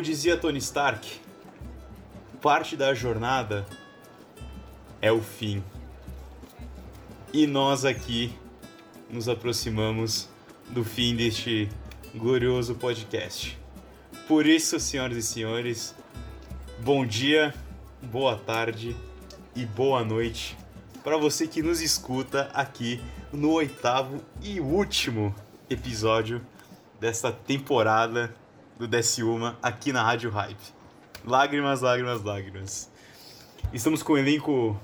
Como dizia Tony Stark, parte da jornada é o fim. E nós aqui nos aproximamos do fim deste glorioso podcast. Por isso, senhoras e senhores, bom dia, boa tarde e boa noite para você que nos escuta aqui no oitavo e último episódio desta temporada do Desce aqui na Rádio Hype. Lágrimas, lágrimas, lágrimas. Estamos com o elenco.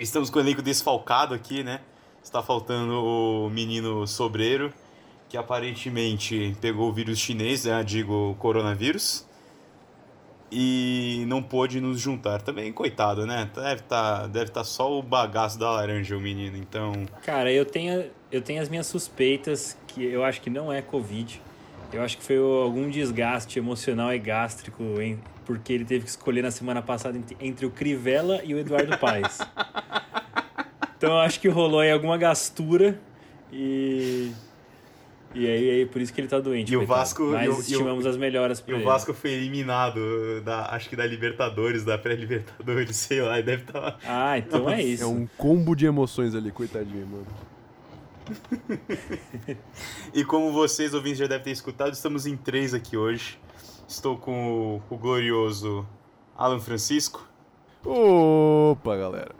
Estamos com o elenco desfalcado aqui, né? Está faltando o menino Sobreiro, que aparentemente pegou o vírus chinês, né? digo coronavírus e não pôde nos juntar. Também, coitado, né? Deve estar tá, deve tá só o bagaço da laranja, o menino, então... Cara, eu tenho, eu tenho as minhas suspeitas, que eu acho que não é Covid. Eu acho que foi algum desgaste emocional e gástrico, hein? porque ele teve que escolher na semana passada entre o Crivella e o Eduardo Paes. então eu acho que rolou aí alguma gastura e e aí, aí por isso que ele tá doente. E o Vasco. Mas e o, estimamos e o, as melhoras pra E ele. o Vasco foi eliminado, da, acho que da Libertadores, da pré-Libertadores, sei lá, e deve estar. Tá... Ah, então é isso. É um combo de emoções ali, coitadinho, mano. e como vocês, ouvintes, já devem ter escutado, estamos em três aqui hoje. Estou com o, o glorioso Alan Francisco. Opa, galera.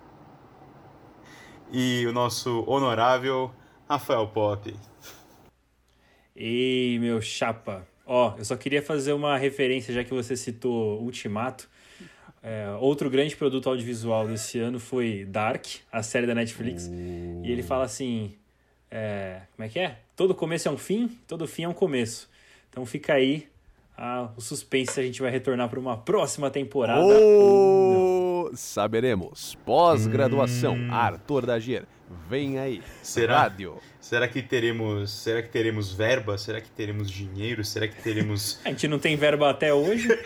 E o nosso honorável Rafael Pop. Ei, meu chapa. Ó, eu só queria fazer uma referência, já que você citou Ultimato. É, outro grande produto audiovisual desse ano foi Dark, a série da Netflix. Uh. E ele fala assim: é, como é que é? Todo começo é um fim, todo fim é um começo. Então fica aí ah, o suspense se a gente vai retornar para uma próxima temporada. Oh, saberemos. Pós-graduação, hum. Arthur Dagier. Vem aí. Será? Rádio. Será que teremos, será que teremos verba? Será que teremos dinheiro? Será que teremos A gente não tem verba até hoje.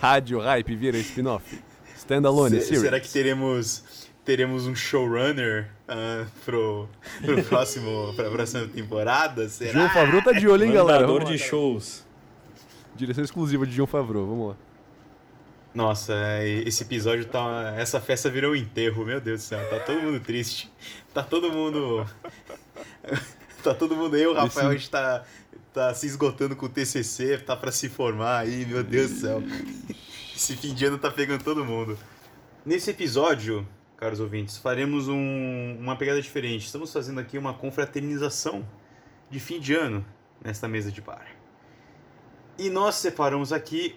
Rádio Hype vira spin-off. Standalone Se, Será que teremos teremos um showrunner uh, pro, pro próximo pra próxima temporada? Será? João Favreau tá de olho, hein, galera? Mandador de shows. Direção exclusiva de João Favreau, vamos lá. Nossa, esse episódio tá. Essa festa virou um enterro, meu Deus do céu. Tá todo mundo triste. Tá todo mundo. tá todo mundo aí, o Rafael, esse... a gente tá, tá se esgotando com o TCC, tá para se formar aí, meu Deus do céu. Esse fim de ano tá pegando todo mundo. Nesse episódio, caros ouvintes, faremos um, uma pegada diferente. Estamos fazendo aqui uma confraternização de fim de ano nesta mesa de bar. E nós separamos aqui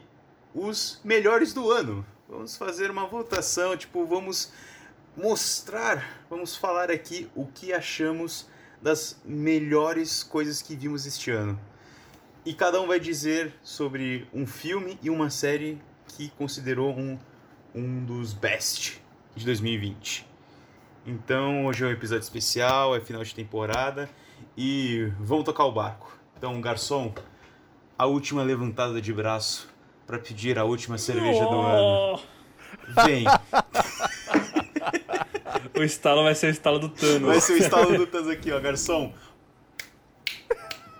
os melhores do ano. Vamos fazer uma votação, tipo, vamos mostrar, vamos falar aqui o que achamos das melhores coisas que vimos este ano. E cada um vai dizer sobre um filme e uma série que considerou um, um dos best de 2020. Então, hoje é um episódio especial, é final de temporada e vamos tocar o barco. Então, garçom, a última levantada de braço para pedir a última cerveja oh. do ano. Vem. o estalo vai ser o estalo do Thanos. Vai ser o estalo do Thanos aqui, ó, garçom.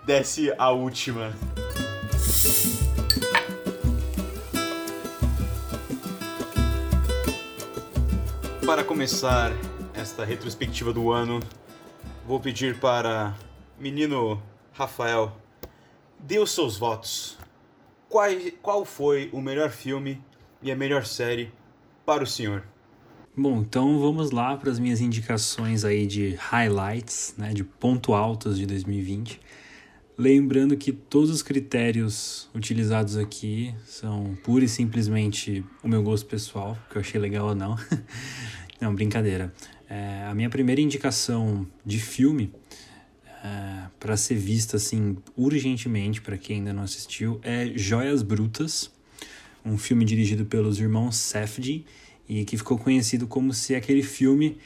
Desce a última. Para começar esta retrospectiva do ano, vou pedir para menino Rafael, dê os seus votos qual, qual foi o melhor filme e a melhor série para o senhor? Bom, então vamos lá para as minhas indicações aí de highlights, né, de ponto altos de 2020. Lembrando que todos os critérios utilizados aqui são pura e simplesmente o meu gosto pessoal, que eu achei legal ou não. não, brincadeira. É, a minha primeira indicação de filme é, para ser vista assim urgentemente para quem ainda não assistiu é Joias Brutas, um filme dirigido pelos irmãos Safdie e que ficou conhecido como se aquele filme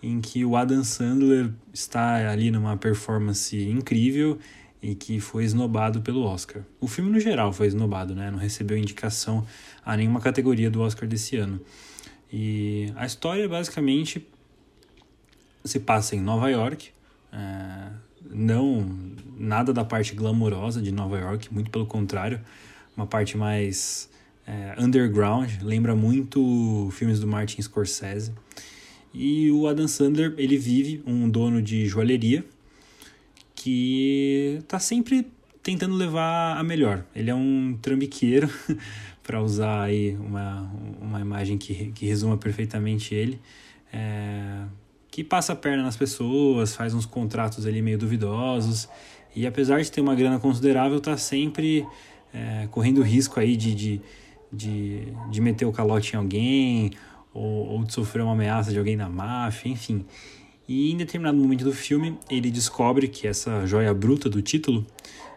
em que o Adam Sandler está ali numa performance incrível e que foi esnobado pelo Oscar. O filme no geral foi esnobado, né? Não recebeu indicação a nenhuma categoria do Oscar desse ano. E a história basicamente se passa em Nova York, é, não nada da parte glamourosa de Nova York, muito pelo contrário, uma parte mais é, underground, lembra muito filmes do Martin Scorsese. E o Adam Sandler, ele vive um dono de joalheria que tá sempre tentando levar a melhor. Ele é um trambiqueiro, para usar aí uma, uma imagem que, que resuma perfeitamente ele. É, que passa a perna nas pessoas, faz uns contratos ali meio duvidosos e apesar de ter uma grana considerável, tá sempre é, correndo risco aí de, de, de, de, meter o calote em alguém ou, ou de sofrer uma ameaça de alguém da máfia, enfim. E em determinado momento do filme, ele descobre que essa joia bruta do título,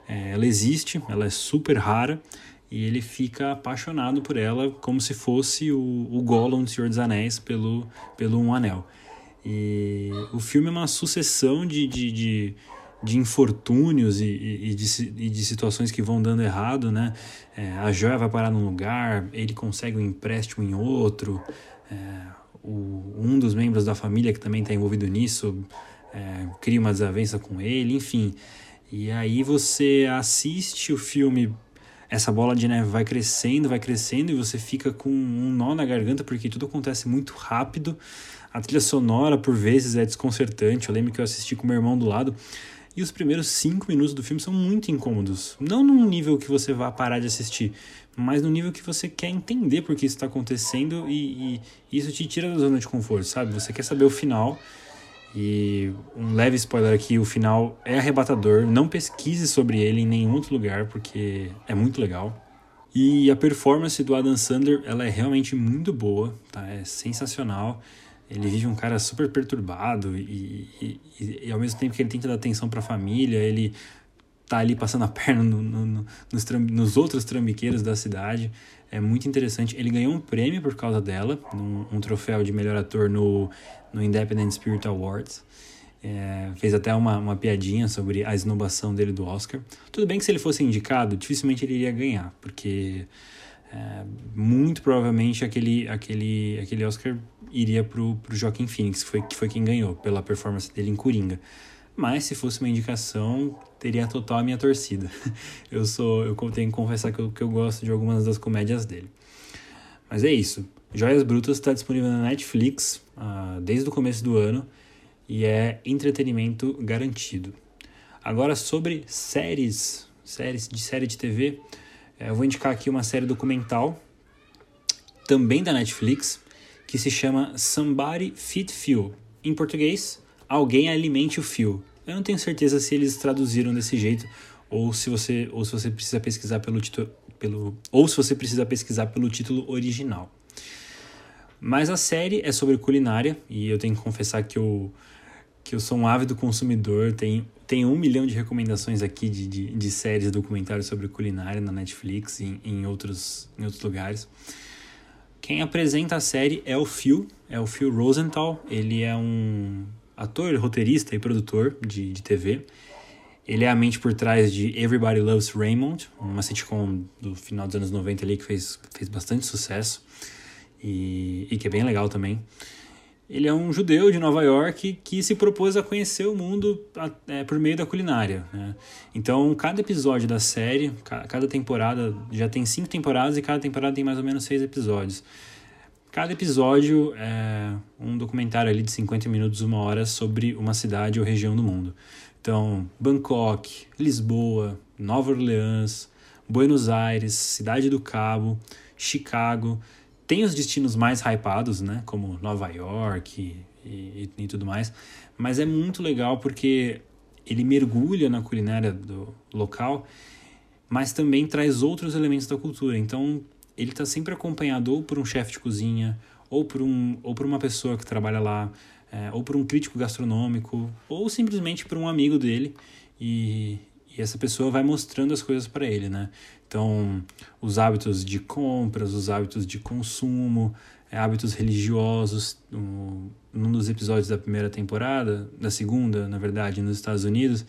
é, ela existe, ela é super rara e ele fica apaixonado por ela como se fosse o, o Gollum do Senhor dos Anéis pelo, pelo Um Anel. E o filme é uma sucessão de, de, de, de infortúnios e, e, de, e de situações que vão dando errado, né? É, a joia vai parar num lugar, ele consegue um empréstimo em outro, é, o, um dos membros da família que também está envolvido nisso é, cria uma desavença com ele, enfim. E aí você assiste o filme essa bola de neve vai crescendo, vai crescendo e você fica com um nó na garganta porque tudo acontece muito rápido. A trilha sonora, por vezes, é desconcertante. Eu lembro que eu assisti com meu irmão do lado. E os primeiros cinco minutos do filme são muito incômodos. Não num nível que você vá parar de assistir, mas no nível que você quer entender por que isso está acontecendo e, e, isso te tira da zona de conforto, sabe? Você quer saber o final. E um leve spoiler aqui: o final é arrebatador. Não pesquise sobre ele em nenhum outro lugar, porque é muito legal. E a performance do Adam Sandler ela é realmente muito boa, tá? É sensacional. Ele vive um cara super perturbado e, e, e, e ao mesmo tempo que ele tenta dar atenção para a família, ele tá ali passando a perna no, no, no, nos, nos, outros trambiqueiros da cidade. É muito interessante. Ele ganhou um prêmio por causa dela, um, um troféu de melhor ator no, no Independent Spirit Awards. É, fez até uma, uma piadinha sobre a esnobação dele do Oscar. Tudo bem que se ele fosse indicado, dificilmente ele iria ganhar, porque é, muito provavelmente aquele, aquele, aquele Oscar iria pro, pro Joaquim Phoenix, que foi, que foi quem ganhou pela performance dele em Coringa. Mas se fosse uma indicação, teria total a minha torcida. Eu sou, eu tenho que confessar que eu, que eu gosto de algumas das comédias dele. Mas é isso. Joias Brutas está disponível na Netflix uh, desde o começo do ano e é entretenimento garantido. Agora sobre séries, séries de série de TV, eh, eu vou indicar aqui uma série documental também da Netflix que se chama Somebody Feed Phil. Em português, Alguém Alimente o Phil. Eu não tenho certeza se eles traduziram desse jeito ou se você ou se você precisa pesquisar pelo título pelo ou se você precisa pesquisar pelo título original. Mas a série é sobre culinária e eu tenho que confessar que eu, que eu sou um ávido consumidor. Tem, tem um milhão de recomendações aqui de, de, de séries documentários sobre culinária na Netflix e em, em, outros, em outros lugares. Quem apresenta a série é o Phil, é o Phil Rosenthal. Ele é um ator, roteirista e produtor de, de TV. Ele é a mente por trás de Everybody Loves Raymond, uma sitcom do final dos anos 90 ali que fez, fez bastante sucesso e, e que é bem legal também. Ele é um judeu de Nova York que se propôs a conhecer o mundo é, por meio da culinária. Né? Então, cada episódio da série, cada temporada, já tem cinco temporadas e cada temporada tem mais ou menos seis episódios. Cada episódio é um documentário ali de 50 minutos, uma hora, sobre uma cidade ou região do mundo. Então, Bangkok, Lisboa, Nova Orleans, Buenos Aires, Cidade do Cabo, Chicago, tem os destinos mais hypados, né? Como Nova York e, e, e tudo mais. Mas é muito legal porque ele mergulha na culinária do local, mas também traz outros elementos da cultura. Então, ele está sempre acompanhado ou por um chefe de cozinha, ou por, um, ou por uma pessoa que trabalha lá, é, ou por um crítico gastronômico, ou simplesmente por um amigo dele. E, e essa pessoa vai mostrando as coisas para ele, né? Então, os hábitos de compras, os hábitos de consumo, é, hábitos religiosos. Um, num dos episódios da primeira temporada, da segunda, na verdade, nos Estados Unidos,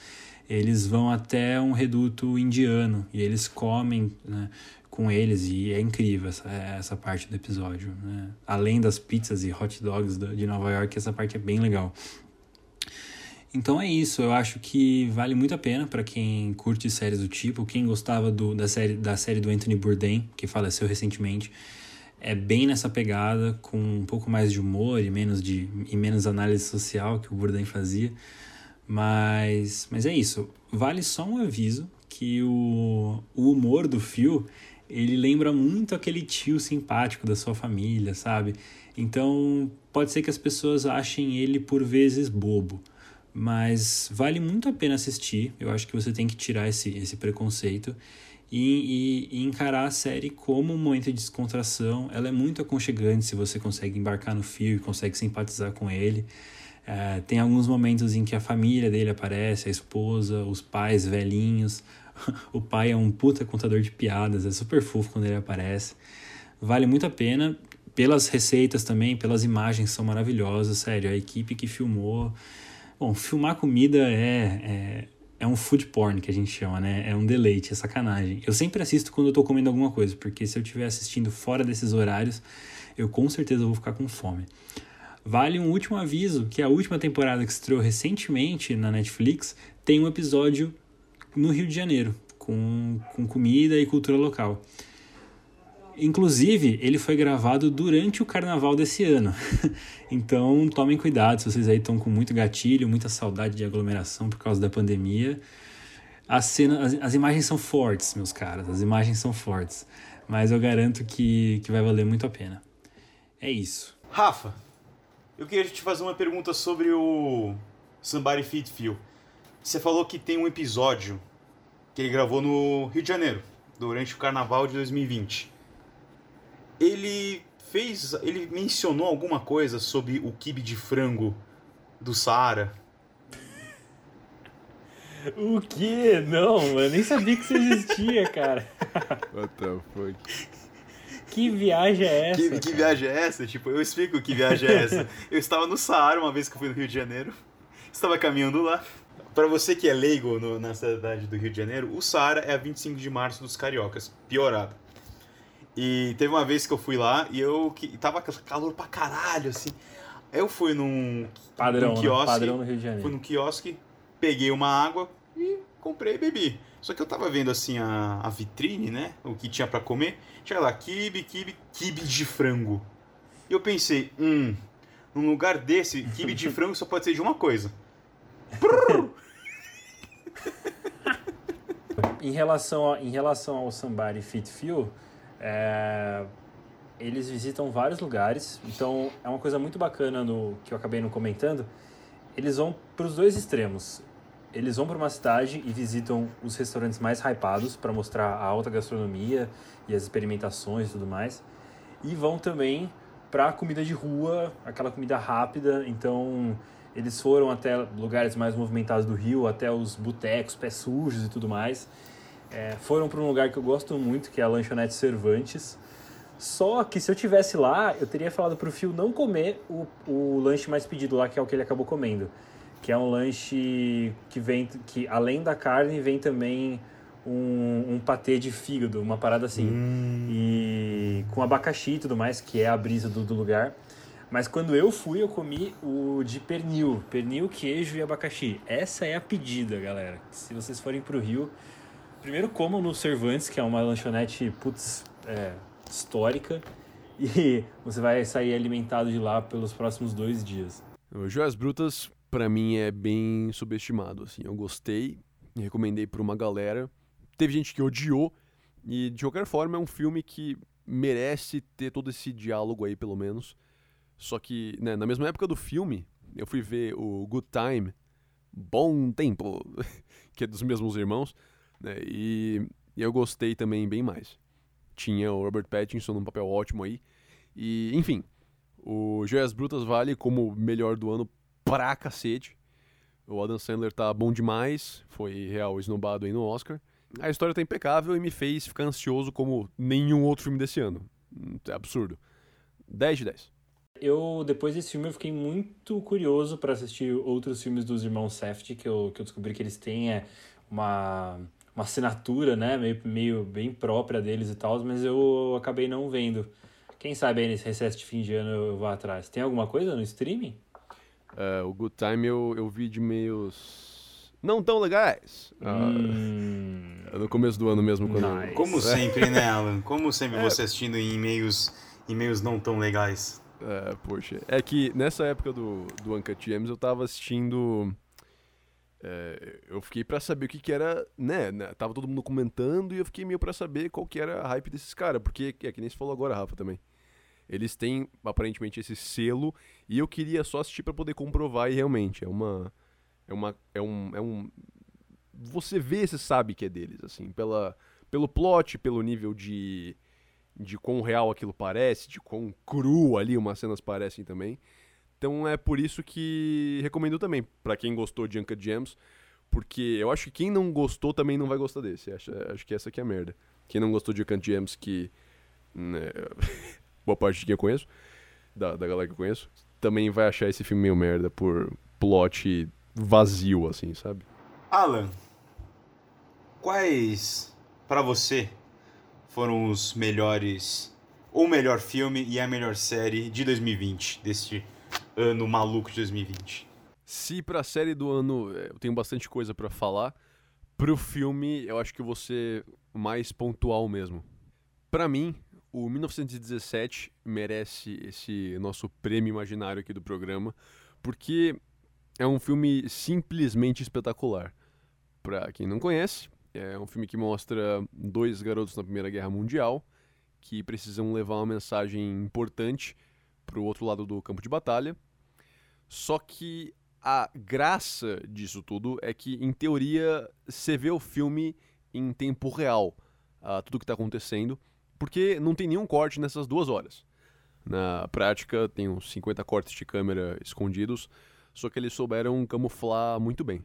eles vão até um reduto indiano e eles comem né, com eles e é incrível essa, essa parte do episódio. Né? Além das pizzas e hot dogs de Nova York, essa parte é bem legal. Então é isso, eu acho que vale muito a pena para quem curte séries do tipo, quem gostava do, da, série, da série do Anthony Bourdain, que faleceu recentemente. É bem nessa pegada, com um pouco mais de humor e menos, de, e menos análise social que o Bourdain fazia. Mas, mas é isso, vale só um aviso que o, o humor do Phil, ele lembra muito aquele tio simpático da sua família, sabe? Então, pode ser que as pessoas achem ele por vezes bobo, mas vale muito a pena assistir. Eu acho que você tem que tirar esse, esse preconceito e, e, e, encarar a série como um momento de descontração. Ela é muito aconchegante se você consegue embarcar no fio e consegue simpatizar com ele. É, tem alguns momentos em que a família dele aparece, a esposa, os pais velhinhos. o pai é um puta contador de piadas, é super fofo quando ele aparece. Vale muito a pena pelas receitas também, pelas imagens são maravilhosas, sério. A equipe que filmou. Bom, filmar comida é, é, é um food porn que a gente chama, né? É um deleite, é sacanagem. Eu sempre assisto quando eu tô comendo alguma coisa, porque se eu estiver assistindo fora desses horários, eu com certeza vou ficar com fome. Vale um último aviso que a última temporada que estreou recentemente na Netflix tem um episódio no Rio de Janeiro, com, com comida e cultura local. Inclusive, ele foi gravado durante o carnaval desse ano. então, tomem cuidado se vocês aí estão com muito gatilho, muita saudade de aglomeração por causa da pandemia. As, cena, as, as, imagens são fortes, meus caras, as imagens são fortes. Mas eu garanto que, que vai valer muito a pena. É isso. Rafa, eu queria te fazer uma pergunta sobre o Somebody Fit Feel. Você falou que tem um episódio que ele gravou no Rio de Janeiro, durante o carnaval de 2020 ele fez. Ele mencionou alguma coisa sobre o kibe de frango do Saara. O que? Não, eu nem sabia que isso existia, cara. What the fuck? Que viagem é essa? Que, que viagem é essa? Tipo, eu explico que viagem é essa. eu estava no Saara uma vez que eu fui no Rio de Janeiro. Estava caminhando lá. Para você que é leigo no, na cidade do Rio de Janeiro, o Saara é a 25 de março dos cariocas. Piorado. E teve uma vez que eu fui lá e eu que tava calor pra caralho, assim. Eu fui num, padrão, num né? quiosque. Padrão no Rio de Janeiro. Fui num quiosque, peguei uma água e comprei e bebi. Só que eu tava vendo assim a, a vitrine, né? O que tinha para comer. Tinha lá kibe, kibe, kibe de frango. E eu pensei, hum, num lugar desse, kibe de frango só pode ser de uma coisa. em relação, a, em relação ao Somebody Fit Feel, é, eles visitam vários lugares, então é uma coisa muito bacana no que eu acabei não comentando. Eles vão para os dois extremos. Eles vão para uma cidade e visitam os restaurantes mais hypados para mostrar a alta gastronomia e as experimentações e tudo mais. E vão também para comida de rua, aquela comida rápida. Então, eles foram até lugares mais movimentados do Rio, até os botecos, pés sujos e tudo mais. É, foram para um lugar que eu gosto muito, que é a Lanchonete Cervantes. Só que se eu tivesse lá, eu teria falado pro Fio não comer o, o lanche mais pedido lá, que é o que ele acabou comendo. Que é um lanche que vem, que além da carne, vem também um, um patê de fígado, uma parada assim. Hum. E com abacaxi e tudo mais, que é a brisa do, do lugar. Mas quando eu fui, eu comi o de pernil. Pernil, queijo e abacaxi. Essa é a pedida, galera. Se vocês forem pro Rio, Primeiro comam no Cervantes, que é uma lanchonete, putz, é, histórica. E você vai sair alimentado de lá pelos próximos dois dias. O Joias Brutas, para mim, é bem subestimado. Assim, eu gostei, recomendei para uma galera. Teve gente que odiou. E, de qualquer forma, é um filme que merece ter todo esse diálogo aí, pelo menos. Só que, né, na mesma época do filme, eu fui ver o Good Time, Bom Tempo, que é dos mesmos irmãos. Né? E, e eu gostei também bem mais. Tinha o Robert Pattinson num papel ótimo aí. E, enfim, o Joias Brutas vale como melhor do ano pra cacete. O Adam Sandler tá bom demais, foi real esnobado aí no Oscar. A história tá impecável e me fez ficar ansioso como nenhum outro filme desse ano. É absurdo. 10 de 10. Eu, depois desse filme, eu fiquei muito curioso para assistir outros filmes dos irmãos Safdie, que eu, que eu descobri que eles têm é, uma uma assinatura, né, meio, meio bem própria deles e tal, mas eu acabei não vendo. Quem sabe aí nesse recesso de fim de ano eu vou atrás. Tem alguma coisa no streaming? Uh, o Good Time eu, eu vi de meios não tão legais. Uh, no começo do ano mesmo. Quando Nice. eu- Como sempre, né, Alan? Como sempre você assistindo em e-mails, e-mails não tão legais. É, poxa. É que nessa época do, do Uncut Gems eu tava assistindo. É, eu fiquei pra saber o que que era, né, né, Tava todo mundo comentando e eu fiquei meio pra saber qual que era a hype desses caras. Porque é que nem você falou agora, Rafa, também. Eles têm aparentemente esse selo e eu queria só assistir pra poder comprovar e realmente é uma. É uma. É um. É um você vê, você sabe que é deles, assim, pela, pelo plot, pelo nível de de quão real aquilo parece, de quão cru ali umas cenas parecem também. Então é por isso que recomendo também, pra quem gostou de Uncut Gems, porque eu acho que quem não gostou também não vai gostar desse. Acho, acho que essa aqui é a merda. Quem não gostou de Uncut Gems, que né, boa parte de quem eu conheço, da, da galera que eu conheço, também vai achar esse filme meio merda por plot vazio, assim, sabe? Alan, quais pra você foram os melhores, ou melhor filme e a melhor série de 2020, deste ano maluco de 2020? Se pra série do ano eh, eu tenho bastante coisa pra falar, pro filme eu acho que vou ser mais pontual mesmo. Pra mim, o 1917 merece esse nosso prêmio imaginário aqui do programa, porque é um filme simplesmente espetacular. Pra quem não conhece, é um filme que mostra dois garotos na Primeira Guerra Mundial que precisam levar uma mensagem importante pro outro lado do campo de batalha. Só que a graça disso tudo é que, em teoria, você vê o filme em tempo real, ah, tudo que está acontecendo, porque não tem nenhum corte nessas duas horas. Na prática, tem uns 50 cortes de câmera escondidos, só que eles souberam camuflar muito bem.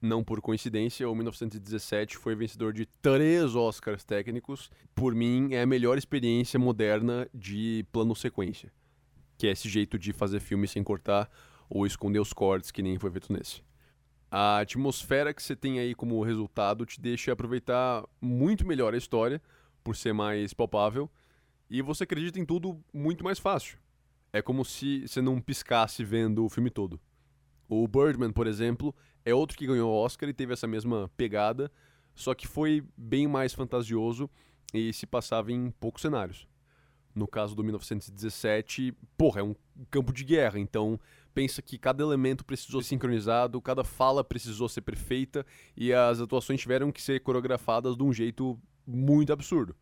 Não por coincidência, o 1917 foi vencedor de três Oscars técnicos. Por mim, é a melhor experiência moderna de plano sequência, que é esse jeito de fazer filme sem cortar ou esconder os cortes que nem foi feito nesse. A atmosfera que você tem aí como resultado te deixa aproveitar muito melhor a história, por ser mais palpável, e você acredita em tudo muito mais fácil. É como se você não piscasse vendo o filme todo. O Birdman, por exemplo, é outro que ganhou o Oscar e teve essa mesma pegada, só que foi bem mais fantasioso e se passava em poucos cenários. No caso do 1917, porra, é um campo de guerra, então pensa que cada elemento precisou ser sincronizado, cada fala precisou ser perfeita e as atuações tiveram que ser coreografadas de um jeito muito absurdo.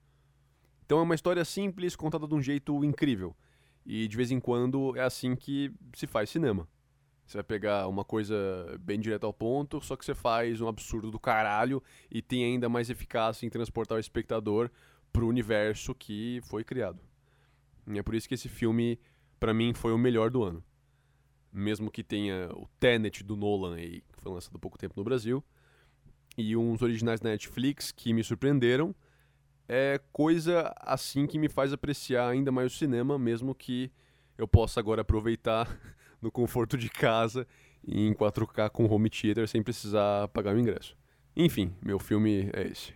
Então é uma história simples contada de um jeito incrível. E de vez em quando é assim que se faz cinema. Você vai pegar uma coisa bem direta ao ponto, só que você faz um absurdo do caralho e tem ainda mais eficácia em transportar o espectador pro universo que foi criado. E é por isso que esse filme, pra mim, foi o melhor do ano. Mesmo que tenha o Tenet do Nolan aí, que foi lançado há pouco tempo no Brasil, e uns originais da Netflix que me surpreenderam, é coisa assim que me faz apreciar ainda mais o cinema, mesmo que eu possa agora aproveitar no conforto de casa em 4K com home theater sem precisar pagar o ingresso. Enfim, meu filme é esse.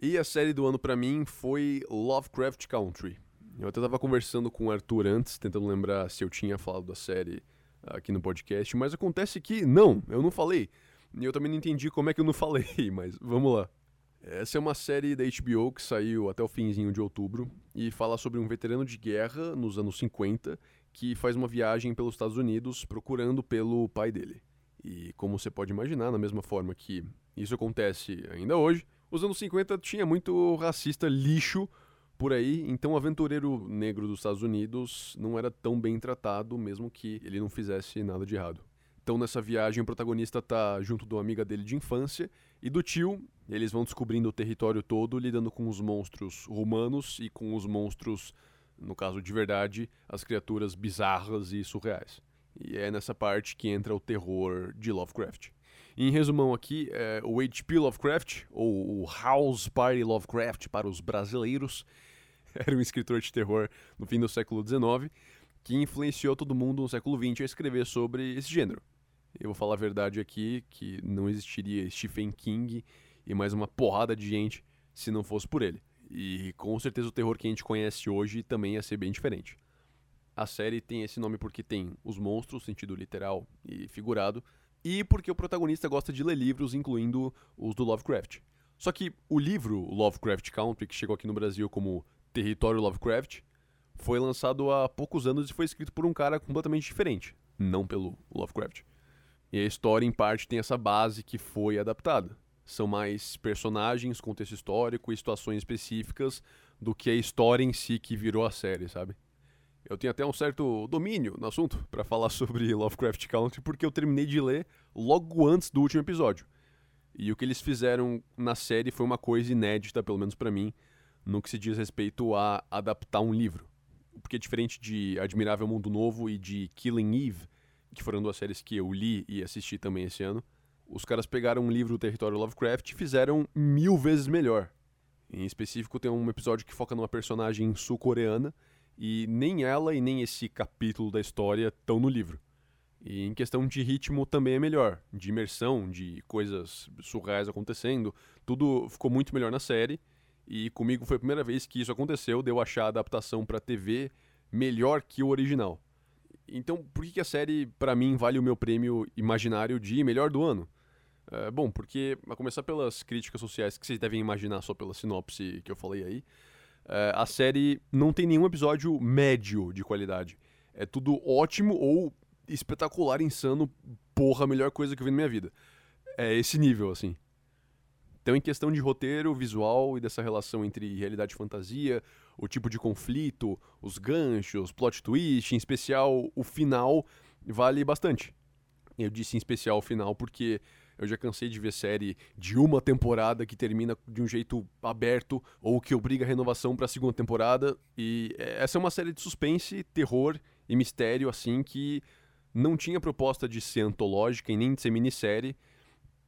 E a série do ano pra mim foi Lovecraft Country. Eu até tava conversando com o Arthur antes, tentando lembrar se eu tinha falado da série aqui no podcast, mas acontece que não, eu não falei. E eu também não entendi como é que eu não falei, mas vamos lá. Essa é uma série da HBO que saiu até o finzinho de outubro e fala sobre um veterano de guerra nos anos 50 que faz uma viagem pelos Estados Unidos procurando pelo pai dele. E como você pode imaginar, na mesma forma que isso acontece ainda hoje, os anos 50 tinha muito racista lixo por aí, então o aventureiro negro dos Estados Unidos não era tão bem tratado, mesmo que ele não fizesse nada de errado. Então nessa viagem o protagonista tá junto de uma amiga dele de infância e do tio, eles vão descobrindo o território todo, lidando com os monstros humanos e com os monstros, no caso de verdade, as criaturas bizarras e surreais. E é nessa parte que entra o terror de Lovecraft. Em resumão aqui, é, o H.P. Lovecraft, ou o House Party Lovecraft para os brasileiros, era um escritor de terror no fim do século XIX que influenciou todo mundo no século XX a escrever sobre esse gênero. Eu vou falar a verdade aqui, que não existiria Stephen King e mais uma porrada de gente se não fosse por ele. E com certeza o terror que a gente conhece hoje também ia ser bem diferente. A série tem esse nome porque tem os monstros, sentido literal e figurado, e porque o protagonista gosta de ler livros, incluindo os do Lovecraft. Só que o livro Lovecraft Country, que chegou aqui no Brasil como Território Lovecraft, foi lançado há poucos anos e foi escrito por um cara completamente diferente, não pelo Lovecraft. E a história, em parte, tem essa base que foi adaptada. São mais personagens, contexto histórico e situações específicas do que a história em si que virou a série, sabe? Eu tenho até um certo domínio no assunto para falar sobre Lovecraft Country porque eu terminei de ler logo antes do último episódio. E o que eles fizeram na série foi uma coisa inédita, pelo menos para mim, no que se diz respeito a adaptar um livro. Porque diferente de Admirável Mundo Novo e de Killing Eve, que foram duas séries que eu li e assisti também esse ano, os caras pegaram um livro do Território Lovecraft e fizeram mil vezes melhor. Em específico, tem um episódio que foca numa personagem sul-coreana e nem ela e nem esse capítulo da história estão no livro. E em questão de ritmo também é melhor, de imersão, de coisas surreais acontecendo, tudo ficou muito melhor na série. E comigo foi a primeira vez que isso aconteceu, de eu achar a adaptação para TV melhor que o original. Então, por que, que a série, para mim, vale o meu prêmio imaginário de melhor do ano? É, bom, porque, a começar pelas críticas sociais que vocês devem imaginar só pela sinopse que eu falei aí, é, a série não tem nenhum episódio médio de qualidade. É tudo ótimo ou espetacular, insano, porra, a melhor coisa que eu vi na minha vida. É esse nível, assim. Então, em questão de roteiro, visual e dessa relação entre realidade e fantasia, o tipo de conflito, os ganchos, plot twist, em especial o final, vale bastante. Eu disse em especial o final porque eu já cansei de ver série de uma temporada que termina de um jeito aberto ou que obriga a renovação para a segunda temporada. E essa é uma série de suspense, terror e mistério assim que não tinha proposta de ser antológica e nem de ser minissérie.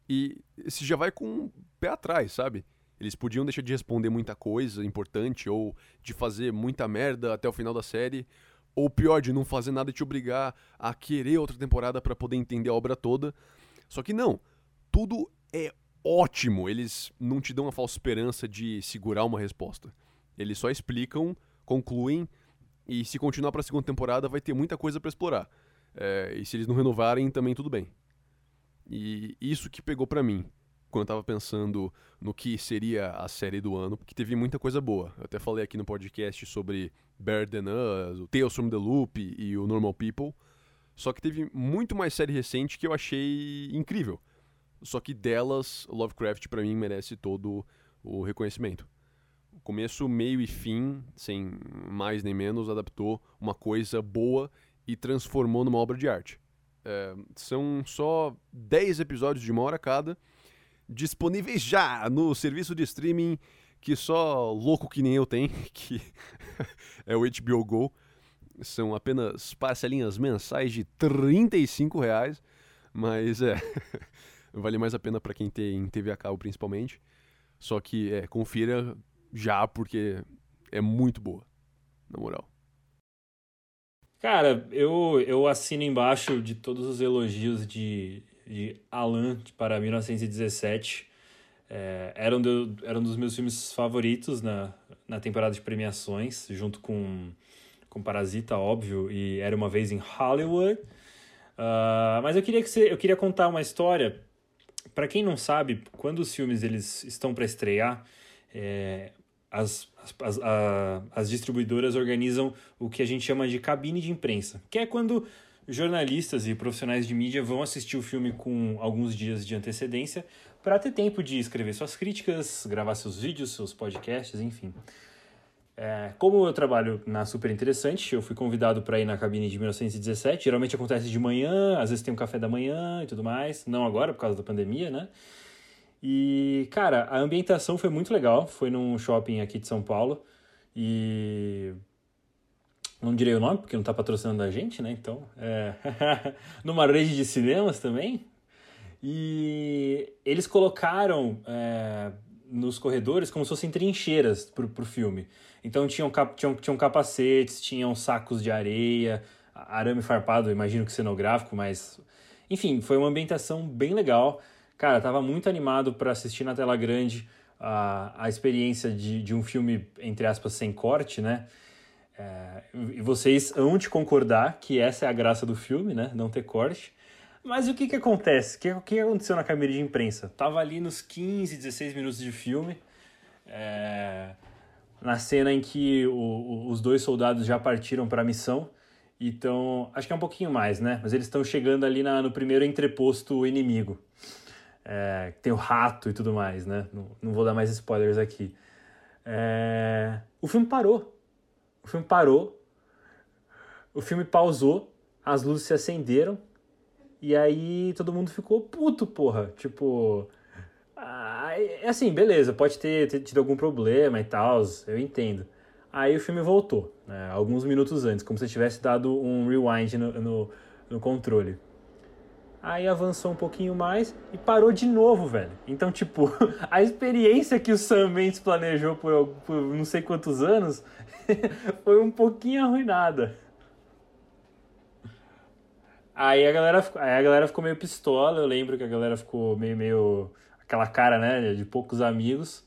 E se já vai com um pé atrás, sabe? Eles podiam deixar de responder muita coisa importante ou de fazer muita merda até o final da série, ou pior, de não fazer nada e te obrigar a querer outra temporada para poder entender a obra toda. Só que não, tudo é ótimo. Eles não te dão a falsa esperança de segurar uma resposta. Eles só explicam, concluem e se continuar para a segunda temporada vai ter muita coisa para explorar. É, e se eles não renovarem, também tudo bem. E isso que pegou para mim, quando eu tava pensando no que seria a série do ano, porque teve muita coisa boa. Eu até falei aqui no podcast sobre Better Than Us, o Tales from the Loop e o Normal People. Só que teve muito mais série recente que eu achei incrível. Só que delas, Lovecraft para mim merece todo o reconhecimento. Começo, meio e fim, sem mais nem menos, adaptou uma coisa boa e transformou numa obra de arte. É, são só 10 episódios de uma hora cada, disponíveis já no serviço de streaming que só louco que nem eu tem, que é o HBO Go. São apenas parcelinhas mensais de 35 reais, mas é, vale mais a pena para quem tem TV a cabo principalmente. Só que é, confira já porque é muito boa, na moral. Cara, eu, eu assino embaixo de todos os elogios de, de Alan para 1917. É, era, um do, era um dos meus filmes favoritos na, na temporada de premiações, junto com, com Parasita, óbvio, e Era Uma Vez em Hollywood. Uh, mas eu queria, que você, eu queria contar uma história. Para quem não sabe, quando os filmes eles estão para estrear, é, as, as, a, as distribuidoras organizam o que a gente chama de cabine de imprensa, que é quando jornalistas e profissionais de mídia vão assistir o filme com alguns dias de antecedência para ter tempo de escrever suas críticas, gravar seus vídeos, seus podcasts, enfim. É, como eu trabalho na Super Interessante, eu fui convidado para ir na cabine de 1917. Geralmente acontece de manhã, às vezes tem um café da manhã e tudo mais. Não agora, por causa da pandemia, né? E, cara, a ambientação foi muito legal. Foi num shopping aqui de São Paulo. E. Não direi o nome, porque não tá patrocinando a gente, né? Então. É... Numa rede de cinemas também. E eles colocaram é, nos corredores como se fossem trincheiras pro, pro filme. Então tinham, cap, tinham, tinham capacetes, tinham sacos de areia, arame farpado, imagino que cenográfico, mas. Enfim, foi uma ambientação bem legal. Cara, tava muito animado para assistir na tela grande a, a experiência de, de um filme, entre aspas, sem corte, né? É, e vocês hão de concordar que essa é a graça do filme, né? Não ter corte. Mas o que que acontece? O que, que aconteceu na câmera de imprensa? Tava ali nos 15, 16 minutos de filme, é, na cena em que o, o, os dois soldados já partiram para a missão. Então, acho que é um pouquinho mais, né? Mas eles estão chegando ali na, no primeiro entreposto inimigo. É, tem o rato e tudo mais, né? Não, não vou dar mais spoilers aqui. É, o filme parou. O filme parou, o filme pausou, as luzes se acenderam, e aí todo mundo ficou puto, porra. Tipo. é assim, beleza, pode ter, ter tido algum problema e tal, eu entendo. Aí o filme voltou, né, alguns minutos antes, como se tivesse dado um rewind no, no, no controle. Aí avançou um pouquinho mais e parou de novo, velho. Então, tipo, a experiência que o Sam Mendes planejou por, por não sei quantos anos foi um pouquinho arruinada. Aí a, galera, aí a galera ficou meio pistola, eu lembro que a galera ficou meio, meio. aquela cara, né, de poucos amigos.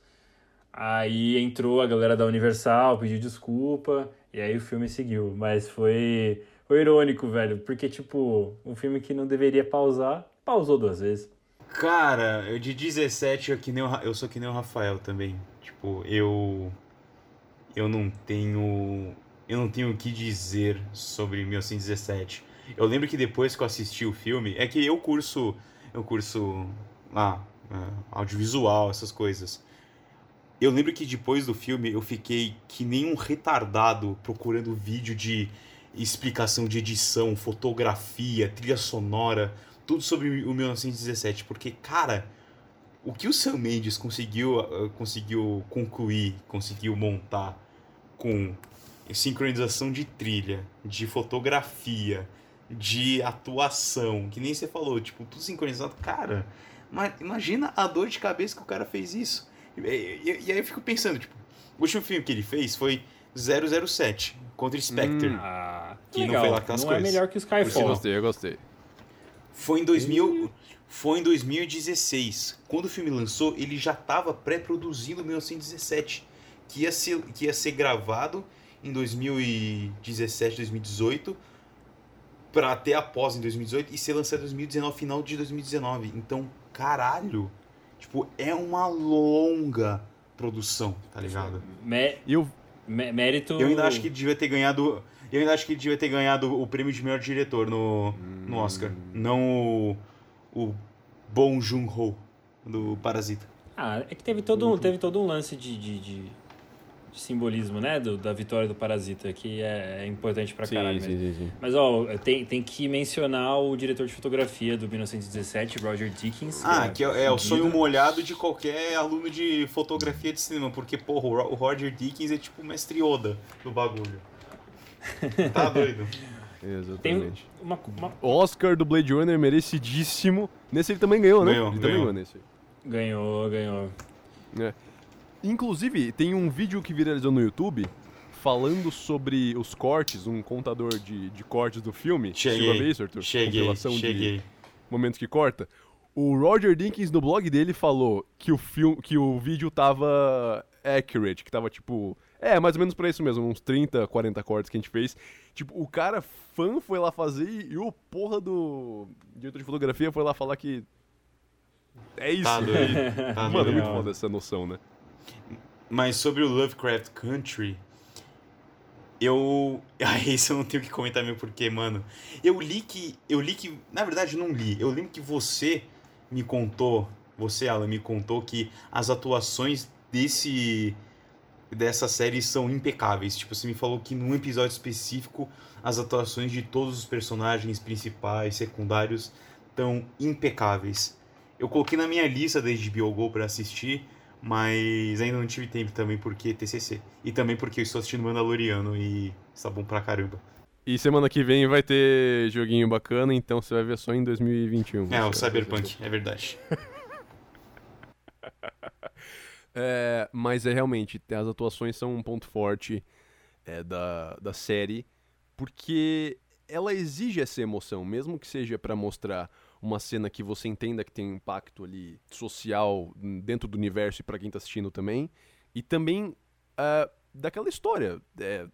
Aí entrou a galera da Universal, pediu desculpa, e aí o filme seguiu. Mas foi, foi irônico, velho, porque, tipo, um filme que não deveria pausar, pausou duas vezes. Cara, eu de 17 eu, que nem o, eu sou que nem o Rafael também. Tipo, eu eu não tenho eu não tenho o que dizer sobre 1917. Eu lembro que depois que eu assisti o filme, é que eu curso eu curso lá ah, audiovisual, essas coisas. Eu lembro que depois do filme eu fiquei que nem um retardado procurando vídeo de explicação de edição, fotografia, trilha sonora, tudo sobre o 1917, porque cara, o que o Sam Mendes conseguiu uh, conseguiu concluir, conseguiu montar com sincronização de trilha, de fotografia, de atuação, que nem você falou, tipo, tudo sincronizado. Cara, imagina a dor de cabeça que o cara fez isso. E, e, e aí eu fico pensando, tipo, o último filme que ele fez foi 007 contra Spectre. Hum, ah, que legal. não foi lá aquelas não é coisas. é melhor que o Skyfall. Eu gostei, eu gostei. Foi em 2000, foi em 2016. Quando o filme lançou, ele já estava pré-produzindo 1917 que ia ser, que ia ser gravado em 2017, 2018, para ter após em 2018 e ser lançado em 2019, final de 2019. Então, caralho, tipo, é uma longa produção, tá ligado? Mé eu... Mérito... Eu ainda acho que devia ter ganhado... Eu ainda acho que devia ter ganhado o prêmio de melhor diretor no, no hum. Oscar. Não o, o Bong Joon-ho, do Parasita. Ah, é que teve todo, um, teve todo um lance de, de, de simbolismo, né? Do, da vitória do Parasita, que é, é importante pra caralho sim, sim, sim, Mas, ó, tem, tem que mencionar o diretor de fotografia do 1917, Roger Dickens. Ah, que, é, que é, o sonho molhado de qualquer aluno de fotografia de cinema, porque, porra, o Roger Dickens é tipo o mestre Yoda do bagulho. Tá doido. Exatamente. Uma, uma... Oscar do Blade Runner merecidíssimo. Nesse ele também ganhou, né? Ganhou, ele ganhou. também ganhou nesse. Ganhou, ganhou. É. Inclusive, tem um vídeo que viralizou no YouTube falando sobre os cortes, um contador de, de cortes do filme. Cheguei. Chegou a ver isso, Arthur? Cheguei, Compilação cheguei. de momentos que corta. O Roger Dinkins, no blog dele, falou que o, filme, que o vídeo tava accurate, que tava tipo... É, mais ou menos pra isso mesmo, uns 30, 40 cortes que a gente fez. Tipo, o cara fã foi lá fazer e, o porra do diretor de fotografia foi lá falar que... É isso. Tá doido. Tá Mano, é muito foda essa noção, né? Mas sobre o Lovecraft Country, eu. Ah, esse eu não tenho que comentar meu porque, mano. Eu li que. Eu li que. Na verdade, não li. Eu lembro que você me contou. Você, Alan, me contou que as atuações desse. Dessa série são impecáveis. Tipo, você me falou que num episódio específico as atuações de todos os personagens principais, secundários, estão impecáveis. Eu coloquei na minha lista da HBO Go pra assistir mas ainda não tive tempo também porque TCC. E também porque eu estou assistindo Mandaloriano e está bom pra caramba. E semana que vem vai ter joguinho bacana, então você vai ver só em 2021. É, o Cyberpunk, é verdade. é, mas é realmente, as atuações são um ponto forte é, da, da série, porque ela exige essa emoção, mesmo que seja para mostrar uma cena que você entenda que tem um impacto ali social dentro do universo e para quem tá assistindo também. E também uh, daquela história. É,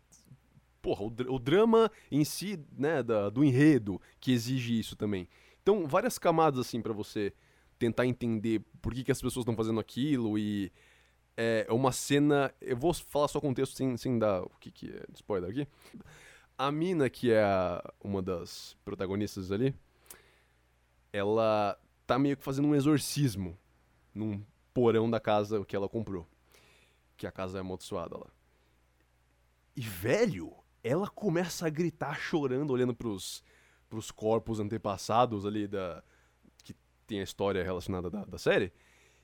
porra, o, o drama em si, né, da, do enredo que exige isso também. Então, várias camadas assim para você tentar entender por que, que as pessoas estão fazendo aquilo e é uma cena. Eu vou falar só contexto sem, sem dar o que, que é spoiler aqui. A mina, que é a, uma das protagonistas ali, ela tá meio que fazendo um exorcismo num porão da casa que ela comprou. Que a casa é amaldiçoada lá. E, velho, ela começa a gritar chorando, olhando pros, pros corpos antepassados ali da. que tem a história relacionada da, da série.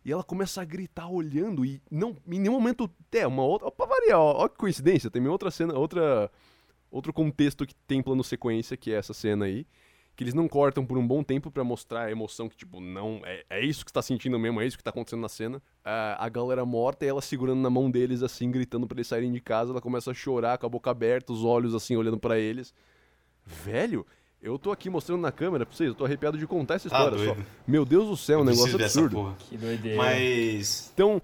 E ela começa a gritar olhando e não, em nenhum momento é uma outra, pra variar, ó, que coincidência, tem outra cena, outra outro contexto que tem plano sequência, que é essa cena aí, que eles não cortam por um bom tempo para mostrar a emoção que, tipo, não, é, é isso que você tá sentindo mesmo, é isso que tá acontecendo na cena. A, a galera morta e ela segurando na mão deles, assim, gritando pra eles saírem de casa, ela começa a chorar com a boca aberta, os olhos, assim, olhando para eles. Velho, eu tô aqui mostrando na câmera pra vocês, eu tô arrepiado de contar essa Tá história só. Meu Deus do céu, um negócio absurdo. porra. Que doideira. Mas. Então,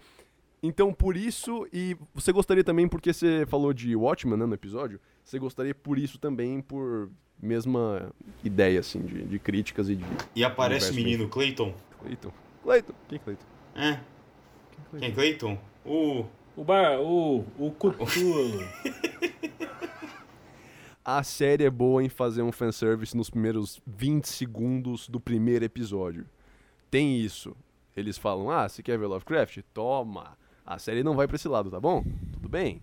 então, por isso, e você gostaria também, porque você falou de Watchmen né, no episódio, você gostaria por isso também, por mesma ideia, assim, de, de críticas e de. E aparece o menino Clayton. Cleiton? Cleiton? Quem é Cleiton? É. Quem é Clayton? O. O bar, o, o Cthulhu. A série é boa em fazer um fanservice nos primeiros 20 segundos do primeiro episódio. Tem isso. Eles falam, ah, você quer ver Lovecraft? Toma! A série não vai pra esse lado, tá bom? Tudo bem.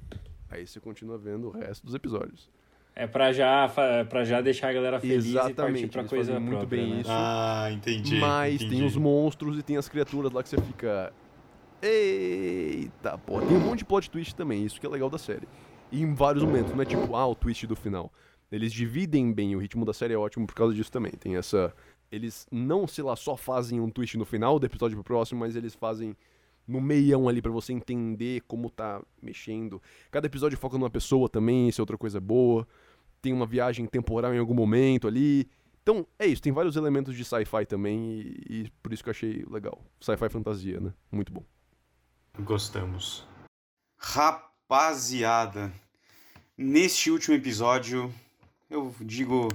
Aí você continua vendo o resto dos episódios. É pra já, fa- pra já deixar a galera feliz e partir Exatamente, pra eles coisa fazem muito própria, bem né? isso. Ah, entendi. Mas entendi. tem os monstros e tem as criaturas lá que você fica. Eita, pô. Tem um monte de plot twist também, isso que é legal da série. E em vários momentos, não é tipo, ah, o twist do final. Eles dividem bem, o ritmo da série é ótimo por causa disso também. Tem essa. Eles não, sei lá, só fazem um twist no final do episódio pro próximo, mas eles fazem no meião ali pra você entender como tá mexendo. Cada episódio foca numa pessoa também, isso é outra coisa boa. Tem uma viagem temporal em algum momento ali. Então, é isso, tem vários elementos de sci-fi também e, e por isso que eu achei legal. Sci-fi fantasia, né? Muito bom. Gostamos. Rapaziada, neste último episódio, eu digo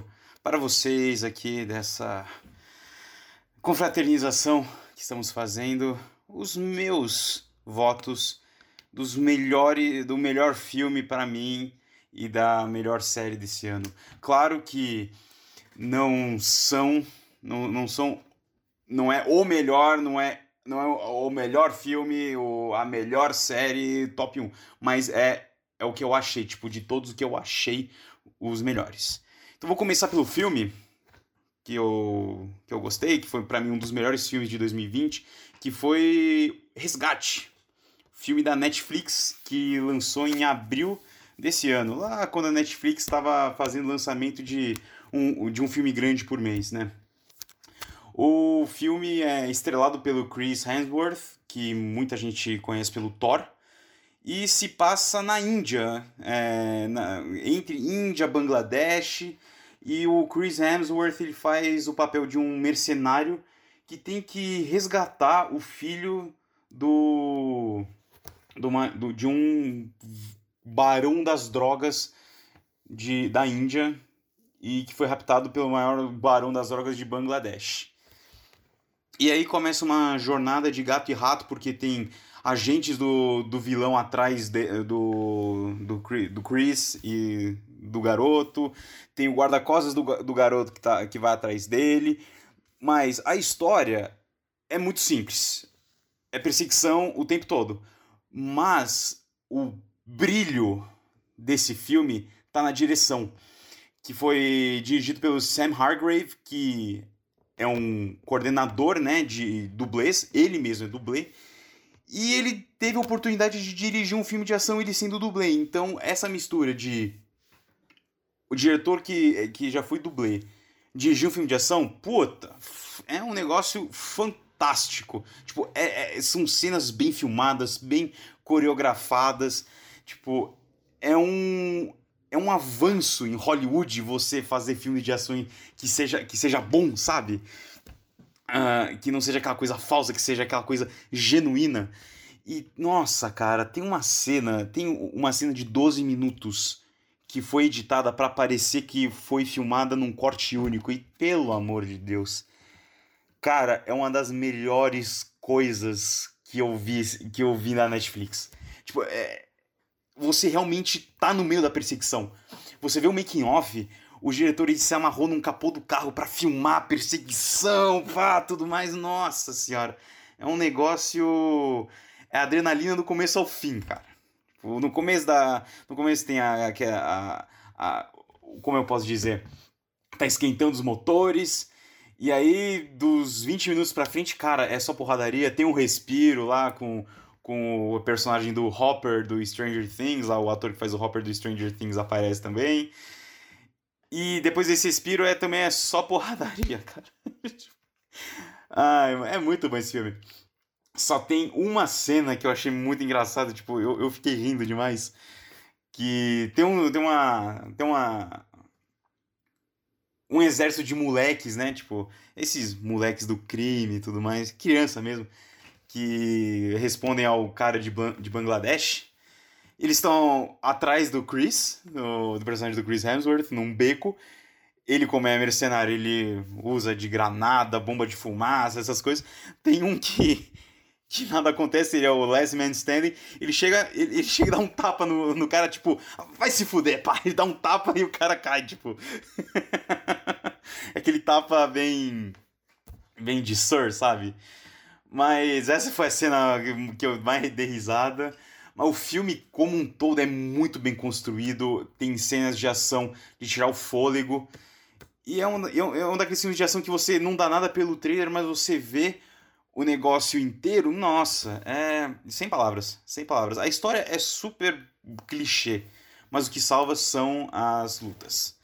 para vocês aqui dessa confraternização que estamos fazendo, os meus votos dos melhores, do melhor filme para mim e da melhor série desse ano. Claro que não são, não, não são, não é o melhor, não é não é o melhor filme, o, a melhor série, top 1. Mas é, é o que eu achei, tipo, de todos que eu achei os melhores. Então vou começar pelo filme que eu, que eu gostei, que foi para mim um dos melhores filmes de 2020, que foi Resgate. Filme da Netflix que lançou em abril desse ano. Lá quando a Netflix estava fazendo lançamento de um, de um filme grande por mês, né? O filme é estrelado pelo Chris Hemsworth, que muita gente conhece pelo Thor, e se passa na Índia, é, na- entre Índia, Bangladesh, e o Chris Hemsworth ele faz o papel de um mercenário que tem que resgatar o filho do, do, uma- do- de um barão das drogas de, da Índia e que foi raptado pelo maior barão das drogas de Bangladesh. E aí começa uma jornada de gato e rato, porque tem agentes do, do vilão atrás de- do, do, do Chris e do garoto, tem o guarda-costas do, do garoto que, tá, que vai atrás dele. Mas a história é muito simples. É perseguição o tempo todo. Mas o brilho desse filme tá na direção, que foi dirigido pelo Sam Hargrave, que é um coordenador né, de dublês, ele mesmo é dublê, e ele teve a oportunidade de dirigir um filme de ação ele sendo dublê. Então, essa mistura de o diretor que, que já foi dublê dirigir um filme de ação, puta, é um negócio fantástico. Tipo, é, é- são cenas bem filmadas, bem coreografadas. Tipo, é um é um avanço em Hollywood você fazer filme de ação que seja, que seja bom, sabe? Ah, que não seja aquela coisa falsa, que seja aquela coisa genuína. E, nossa, cara, tem uma cena, tem uma cena de 12 minutos que foi editada para parecer que foi filmada num corte único. E pelo amor de Deus, cara, é uma das melhores coisas que eu vi, que eu vi na Netflix. Tipo, é, você realmente tá no meio da perseguição. Você vê o making off, o diretor ele se amarrou num capô do carro para filmar a perseguição, pá, tudo mais. Nossa senhora. É um negócio. É adrenalina do começo ao fim, cara. No começo da. No começo tem a. a, a, a como eu posso dizer? Tá esquentando os motores. E aí, dos 20 minutos pra frente, cara, é só porradaria. Tem um respiro lá com, com o personagem do Hopper do Stranger Things, lá o ator que faz o Hopper do Stranger Things aparece também. E depois desse respiro é também é só porradaria, cara. Ai, é muito bom esse filme. Só tem uma cena que eu achei muito engraçada, tipo, eu, eu fiquei rindo demais. Que tem, um, tem uma. Tem uma. Um exército de moleques, né? Tipo, esses moleques do crime e tudo mais, criança mesmo, que respondem ao cara de, de Bangladesh. Eles estão atrás do Chris, do, do, personagem do Chris Hemsworth, num beco. Ele, como é mercenário, ele usa de granada, bomba de fumaça, essas coisas. Tem um que, que nada acontece, ele é o last man standing. Ele chega, ele, ele chega e dá um tapa no, no cara, tipo, vai se fuder, pá. Ele dá um tapa e o cara cai, tipo. Aquele tapa bem. bem de Sir, sabe? Mas essa foi a cena que eu mais dei risada. Mas o filme, como um todo, é muito bem construído. Tem cenas de ação de tirar o fôlego. E é um, é um daqueles filmes de ação que você não dá nada pelo trailer, mas você vê o negócio inteiro. Nossa, é. Sem palavras. Sem palavras. A história é super clichê. Mas o que salva são as lutas.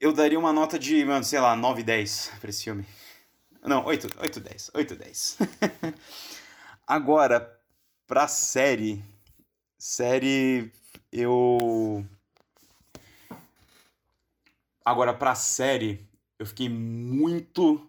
Eu daria uma nota de, sei lá, 9, 10 pra esse filme. Não, 8, 8 10. 8, 10. Agora, Pra série. Série. Eu. Agora, pra série, eu fiquei muito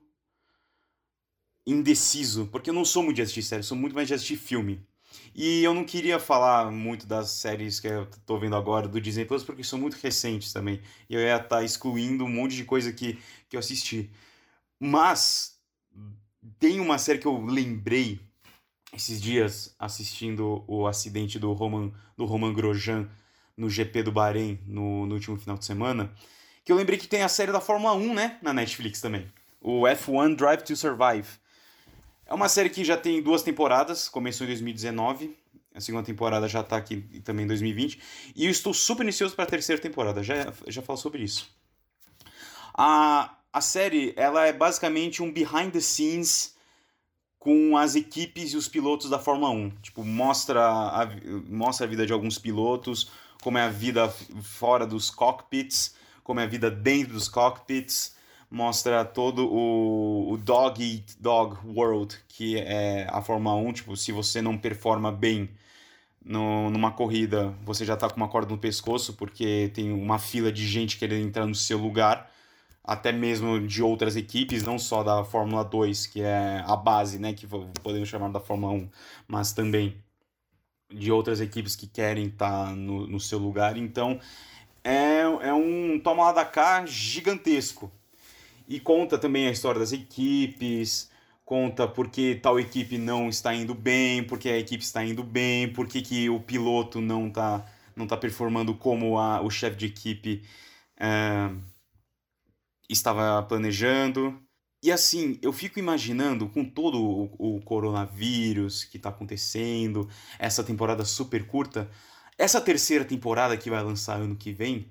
indeciso, porque eu não sou muito de assistir série, sou muito mais de assistir filme. E eu não queria falar muito das séries que eu tô vendo agora do Disney Plus, porque são muito recentes também. E eu ia estar tá excluindo um monte de coisa que, que eu assisti. Mas tem uma série que eu lembrei esses dias assistindo o acidente do Roman, do Roman Grosjean no GP do Bahrein no, no último final de semana, que eu lembrei que tem a série da Fórmula 1, né, na Netflix também. O F1 Drive to Survive. É uma série que já tem duas temporadas, começou em 2019, a segunda temporada já está aqui também em 2020, e eu estou super ansioso para a terceira temporada, já, já falo sobre isso. A, a série, ela é basicamente um behind the scenes com as equipes e os pilotos da Fórmula 1. Tipo, mostra a, mostra a vida de alguns pilotos, como é a vida fora dos cockpits, como é a vida dentro dos cockpits, mostra todo o, o dog eat dog world, que é a Fórmula 1. Tipo, se você não performa bem no, numa corrida, você já está com uma corda no pescoço, porque tem uma fila de gente querendo entrar no seu lugar até mesmo de outras equipes, não só da Fórmula 2, que é a base, né, que podemos chamar da Fórmula 1, mas também de outras equipes que querem estar tá no, no seu lugar. Então, é, é um toma lá da cá gigantesco. E conta também a história das equipes, conta porque tal equipe não está indo bem, porque a equipe está indo bem, porque que o piloto não está não tá performando como a, o chefe de equipe é, estava planejando. E assim, eu fico imaginando com todo o, o coronavírus que está acontecendo, essa temporada super curta, essa terceira temporada que vai lançar ano que vem,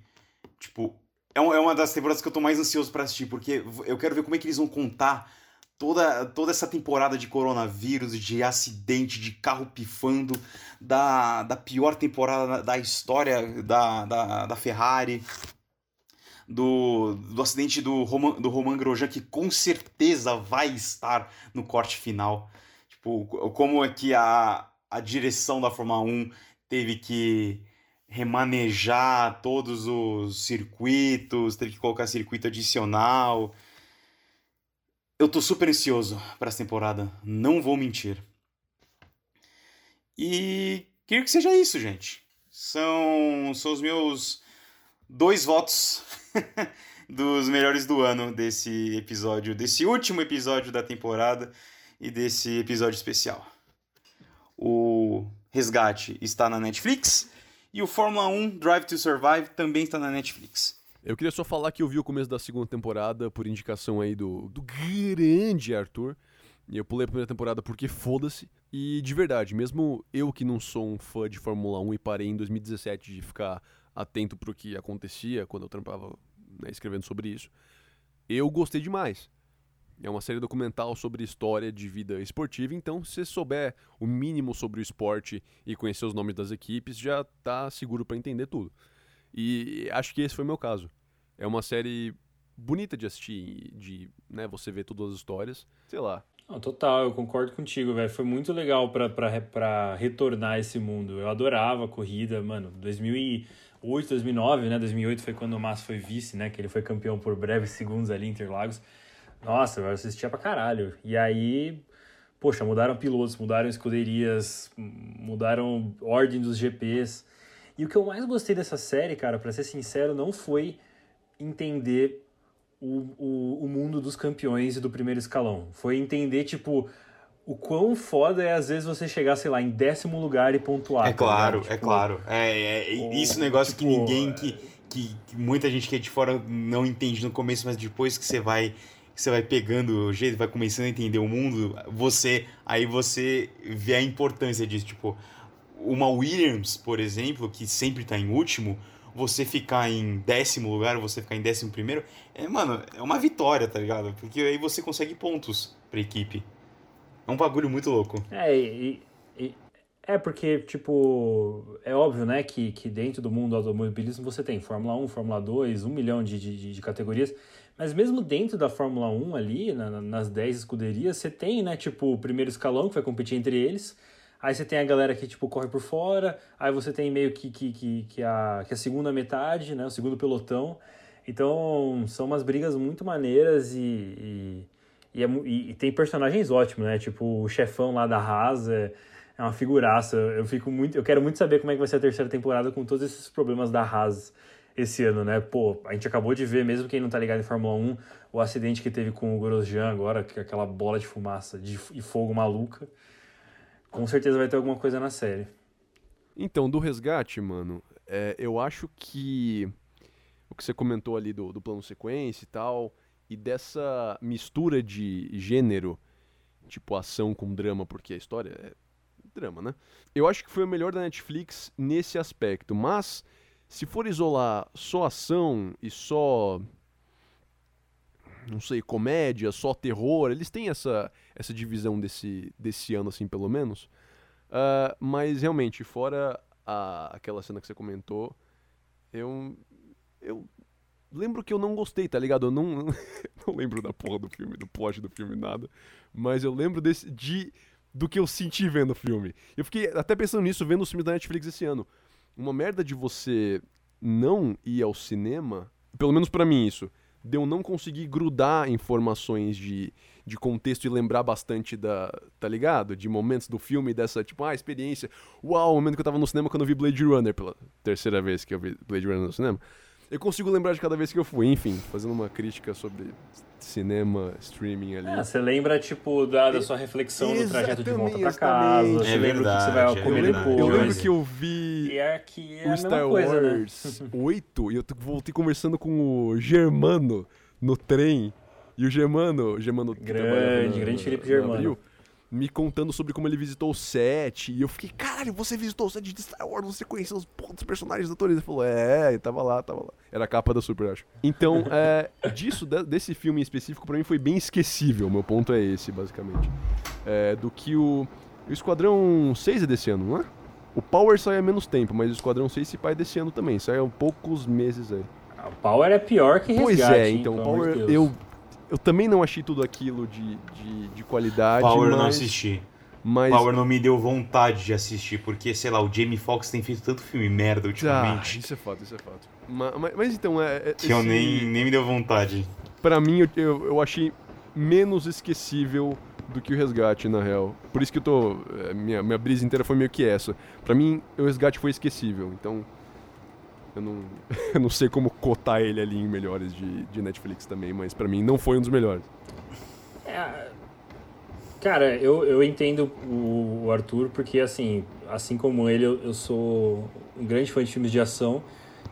tipo, é, é uma das temporadas que eu tô mais ansioso para assistir, porque eu quero ver como é que eles vão contar toda, toda essa temporada de coronavírus, de acidente, de carro pifando, da, da pior temporada da história da, da, da Ferrari do, do acidente do Roman, do Roman Grosjean, que com certeza vai estar no corte final. Tipo, como é que a, a direção da Fórmula 1 teve que remanejar todos os circuitos, teve que colocar circuito adicional. Eu tô super ansioso para essa temporada, não vou mentir. E queria que seja isso, gente. São, são os meus dois votos dos melhores do ano desse episódio, desse último episódio da temporada e desse episódio especial. O Resgate está na Netflix e o Fórmula 1 Drive to Survive também está na Netflix. Eu queria só falar que eu vi o começo da segunda temporada por indicação aí do, do grande Arthur. E eu pulei a primeira temporada porque foda-se. E de verdade, mesmo eu que não sou um fã de Fórmula 1 e parei em 2017 de ficar atento pro que acontecia quando eu trampava né, escrevendo sobre isso, eu gostei demais. É uma série documental sobre história de vida esportiva, então se souber o mínimo sobre o esporte e conhecer os nomes das equipes, já tá seguro para entender tudo. E acho que esse foi o meu caso. É uma série bonita de assistir, de né, você ver todas as histórias. Sei lá. Total, eu concordo contigo, velho. Foi muito legal pra, retornar esse mundo. Eu adorava a corrida, mano. 2008, 2009, né? 2008 foi quando o Massa foi vice, né? Que ele foi campeão por breves segundos ali em Interlagos. Nossa, eu assistia pra caralho. E aí, poxa, mudaram pilotos, mudaram escuderias, mudaram ordem dos GPs. E o que eu mais gostei dessa série, cara, para ser sincero, não foi entender o, o, o mundo dos campeões e do primeiro escalão. Foi entender, tipo, o quão foda é às vezes você chegar, sei lá, em décimo lugar e pontuar. É tá claro, tipo, é claro. É, é, é isso negócio tipo, que ninguém, que, que, que, muita gente que é de fora não entende no começo, mas depois que você vai você vai pegando o jeito, vai começando a entender o mundo, você aí você vê a importância disso, tipo, uma Williams, por exemplo, que sempre tá em último, você ficar em décimo lugar, você ficar em décimo primeiro, é, mano, é uma vitória, tá ligado? Porque aí você consegue pontos pra equipe. É um bagulho muito louco. É, e, e, é porque, tipo, é óbvio, né, que, que dentro do mundo do automobilismo você tem Fórmula 1, Fórmula 2, um milhão de, de, de categorias, mas mesmo dentro da Fórmula 1 ali, na, nas 10 escuderias, você tem, né, tipo, o primeiro escalão que vai competir entre eles, aí você tem a galera que, tipo, corre por fora, aí você tem meio que, que, que, que, a, que a segunda metade, né, o segundo pelotão, então são umas brigas muito maneiras e, e, e, é, e tem personagens ótimos, né, tipo, o chefão lá da Haas é, é uma figuraça, eu fico muito, eu quero muito saber como é que vai ser a terceira temporada com todos esses problemas da Haas, esse ano, né? Pô, a gente acabou de ver, mesmo quem não tá ligado em Fórmula 1, o acidente que teve com o Grosjean agora, que é aquela bola de fumaça de, e fogo maluca. Com certeza vai ter alguma coisa na série. Então, do resgate, mano, é, eu acho que o que você comentou ali do, do plano sequência e tal, e dessa mistura de gênero, tipo ação com drama, porque a história é drama, né? Eu acho que foi o melhor da Netflix nesse aspecto, mas se for isolar só ação e só não sei, comédia, só terror, eles têm essa, essa divisão desse, desse ano, assim, pelo menos. Uh, mas realmente, fora a, aquela cena que você comentou, eu. Eu lembro que eu não gostei, tá ligado? Eu não, não lembro da porra do filme, do plot do filme, nada. Mas eu lembro desse, de, do que eu senti vendo o filme. Eu fiquei até pensando nisso, vendo os filmes da Netflix esse ano uma merda de você não ir ao cinema, pelo menos para mim isso, de eu não conseguir grudar informações de, de contexto e lembrar bastante da, tá ligado? De momentos do filme, dessa, tipo, ah, experiência. Uau, o momento que eu tava no cinema quando eu vi Blade Runner, pela terceira vez que eu vi Blade Runner no cinema. Eu consigo lembrar de cada vez que eu fui, enfim, fazendo uma crítica sobre cinema, streaming ali. Ah, você lembra, tipo, da, da sua reflexão no trajeto de volta pra casa, você é lembra o que você vai é comer depois. Eu lembro que eu vi e aqui é, é o Star coisa, né? Wars né? 8 e eu voltei conversando com o Germano no trem. E o Germano, Germano grande, grande Felipe Germano. Abril, me contando sobre como ele visitou o set. E eu fiquei, caralho, você visitou o set de Star Wars, você conheceu os pontos personagens da Torres. Ele falou, é, tava lá, tava lá. Era a capa da Super, acho. Então, é, disso, desse filme em específico, para mim foi bem esquecível. Meu ponto é esse, basicamente. É, do que o, o Esquadrão 6 é desse ano, não é? O Power sai há menos tempo, mas o Esquadrão 6 se pai desse ano também. Sai há poucos meses aí. Ah, o Power é pior que Resgate. Pois é, então, o Power, eu eu também não achei tudo aquilo de, de, de qualidade. Power mas... não assisti. Mas... Power não me deu vontade de assistir, porque, sei lá, o Jamie Foxx tem feito tanto filme merda ultimamente. Ah, isso é fato, isso é fato. Mas, mas, mas então, é. é que esse... eu nem, nem me deu vontade. Para mim, eu, eu, eu achei menos esquecível do que o resgate, na real. Por isso que eu tô. é, Minha, minha brisa inteira foi meio que essa. Pra mim, o resgate foi esquecível. Então. Eu não, eu não sei como cotar ele ali em melhores de, de Netflix também, mas pra mim não foi um dos melhores. É, cara, eu, eu entendo o, o Arthur, porque assim, assim como ele, eu, eu sou um grande fã de filmes de ação.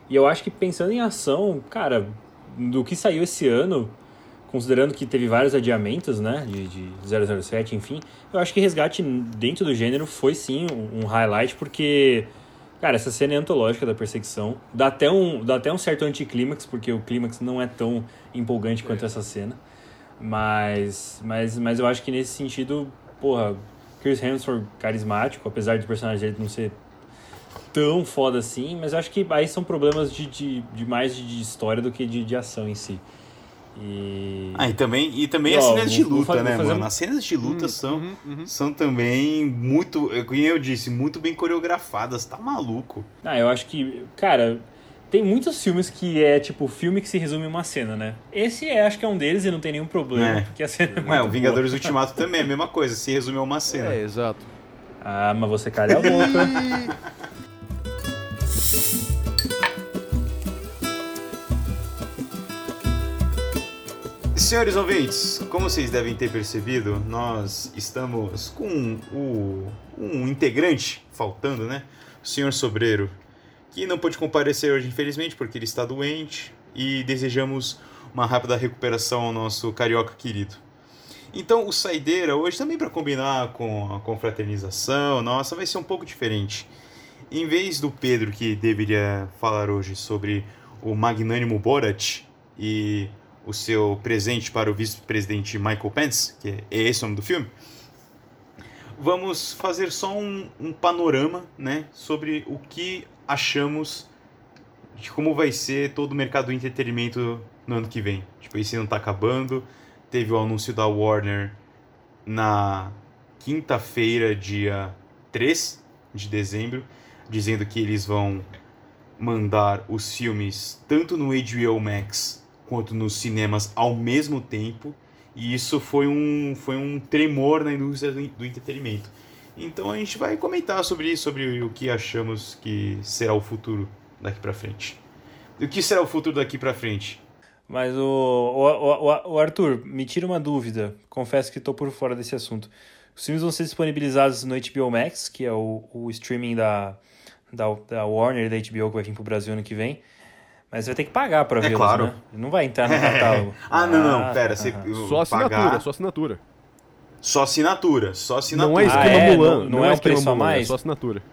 E eu acho que pensando em ação, cara, do que saiu esse ano, considerando que teve vários adiamentos, né, de, de 007, enfim, eu acho que Resgate dentro do gênero foi sim um, um highlight, porque, cara, essa cena é antológica da perseguição, dá até um, dá até um certo anticlímax, porque o clímax não é tão empolgante quanto essa cena, mas, mas, mas eu acho que nesse sentido, porra, Chris Hemsworth carismático, apesar do personagem dele não ser tão foda assim, mas eu acho que aí são problemas de, de, de mais de história do que de, de ação em si. E... Ah, e também, e também E, as ó, cenas de luta, fa- né, fazer mano? um- As cenas de luta são, Uhum, uhum. são também muito, é, como eu disse, muito bem coreografadas. Tá maluco? Ah, eu acho que, cara, tem muitos filmes que é tipo filme que se resume em uma cena, né? Esse é, acho que é um deles e não tem nenhum problema, É. porque a cena é muito Ué, o boa. Vingadores Ultimato também é a mesma coisa, se resume a uma cena. É, exato. Ah, mas você calha a boca. Senhores ouvintes, como vocês devem ter percebido, nós estamos com o, um integrante faltando, né? O senhor Sobreiro, que não pôde comparecer hoje, infelizmente, porque ele está doente e desejamos uma rápida recuperação ao nosso carioca querido. Então, o Saideira, hoje também para combinar com a confraternização, nossa, vai ser um pouco diferente. Em vez do Pedro, que deveria falar hoje sobre o magnânimo Borat e o seu presente para o vice-presidente Michael Pence, que é esse o nome do filme, vamos fazer só um, um panorama né, sobre o que achamos de como vai ser todo o mercado do entretenimento no ano que vem. Tipo, esse ano tá acabando, teve o anúncio da Warner na quinta-feira, dia 3 de dezembro, dizendo que eles vão mandar os filmes tanto no HBO Max quanto nos cinemas ao mesmo tempo. E isso foi um, foi um tremor na indústria do, entretenimento. Então a gente vai comentar sobre isso, sobre o que achamos que será o futuro daqui pra frente. O que será o futuro daqui pra frente? Mas o, o, o, o Arthur, me tira uma dúvida. Confesso que tô por fora desse assunto. Os filmes vão ser disponibilizados no HBO Max, que é o, o streaming da, da, da Warner da HBO que vai vir pro Brasil ano que vem. Mas você vai ter que pagar pra É vê-los, claro. né? Não vai entrar no catálogo. ah, não, não, pera, você aham. Só assinatura, pagar, só assinatura. só assinatura, só assinatura. Não é Ah, esquema é? Mulan. Não- não é um esquema preço a Mulan, mais? É só assinatura.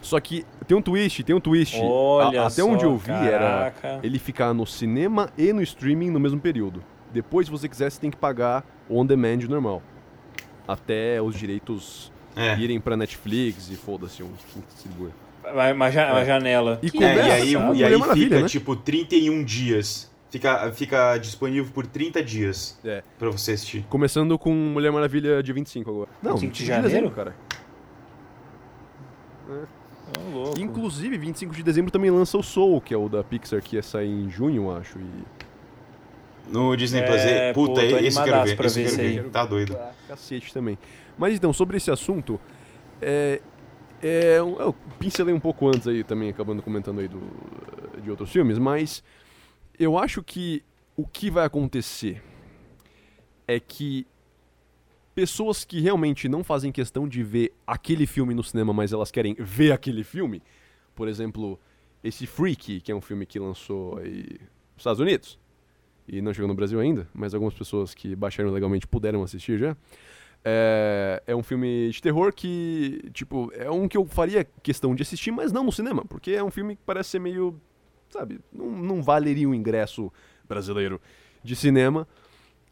Só que tem um twist, tem um twist. Olha A- até só, onde eu vi era caraca. ele ficar no cinema e no streaming no mesmo período. Depois, se você quiser, você tem que pagar on demand normal. Até os direitos É. irem pra Netflix e foda-se um um Uma, ja- uma É. janela. E É, e aí, sabe? e Mulher aí fica né? tipo 31 dias. Fica, fica disponível por 30 dias É. pra você assistir. Começando com Mulher Maravilha dia 25 agora. Não, 25 de 25 janeiro? dezembro, cara. Ô, louco. Inclusive, 25 de dezembro também lança o Soul, que é o da Pixar, que ia sair em junho, eu acho. E No Disney É, Plus. pô, Puta, tô esse eu quero ver. pra Esse ver quero ver. Tá doido. pra cacete também. Mas então, sobre esse assunto, é, é, eu pincelei um pouco antes aí também, acabando comentando aí do, de outros filmes, mas eu acho que o que vai acontecer é que pessoas que realmente não fazem questão de ver aquele filme no cinema, mas elas querem ver aquele filme, por exemplo, esse Freak, que é um filme que lançou aí nos Estados Unidos, e não chegou no Brasil ainda, mas algumas pessoas que baixaram legalmente puderam assistir já. É, é um filme de terror que, tipo, é um que eu faria questão de assistir, mas não no cinema, porque é um filme que parece ser meio, sabe, não, não valeria o ingresso brasileiro de cinema.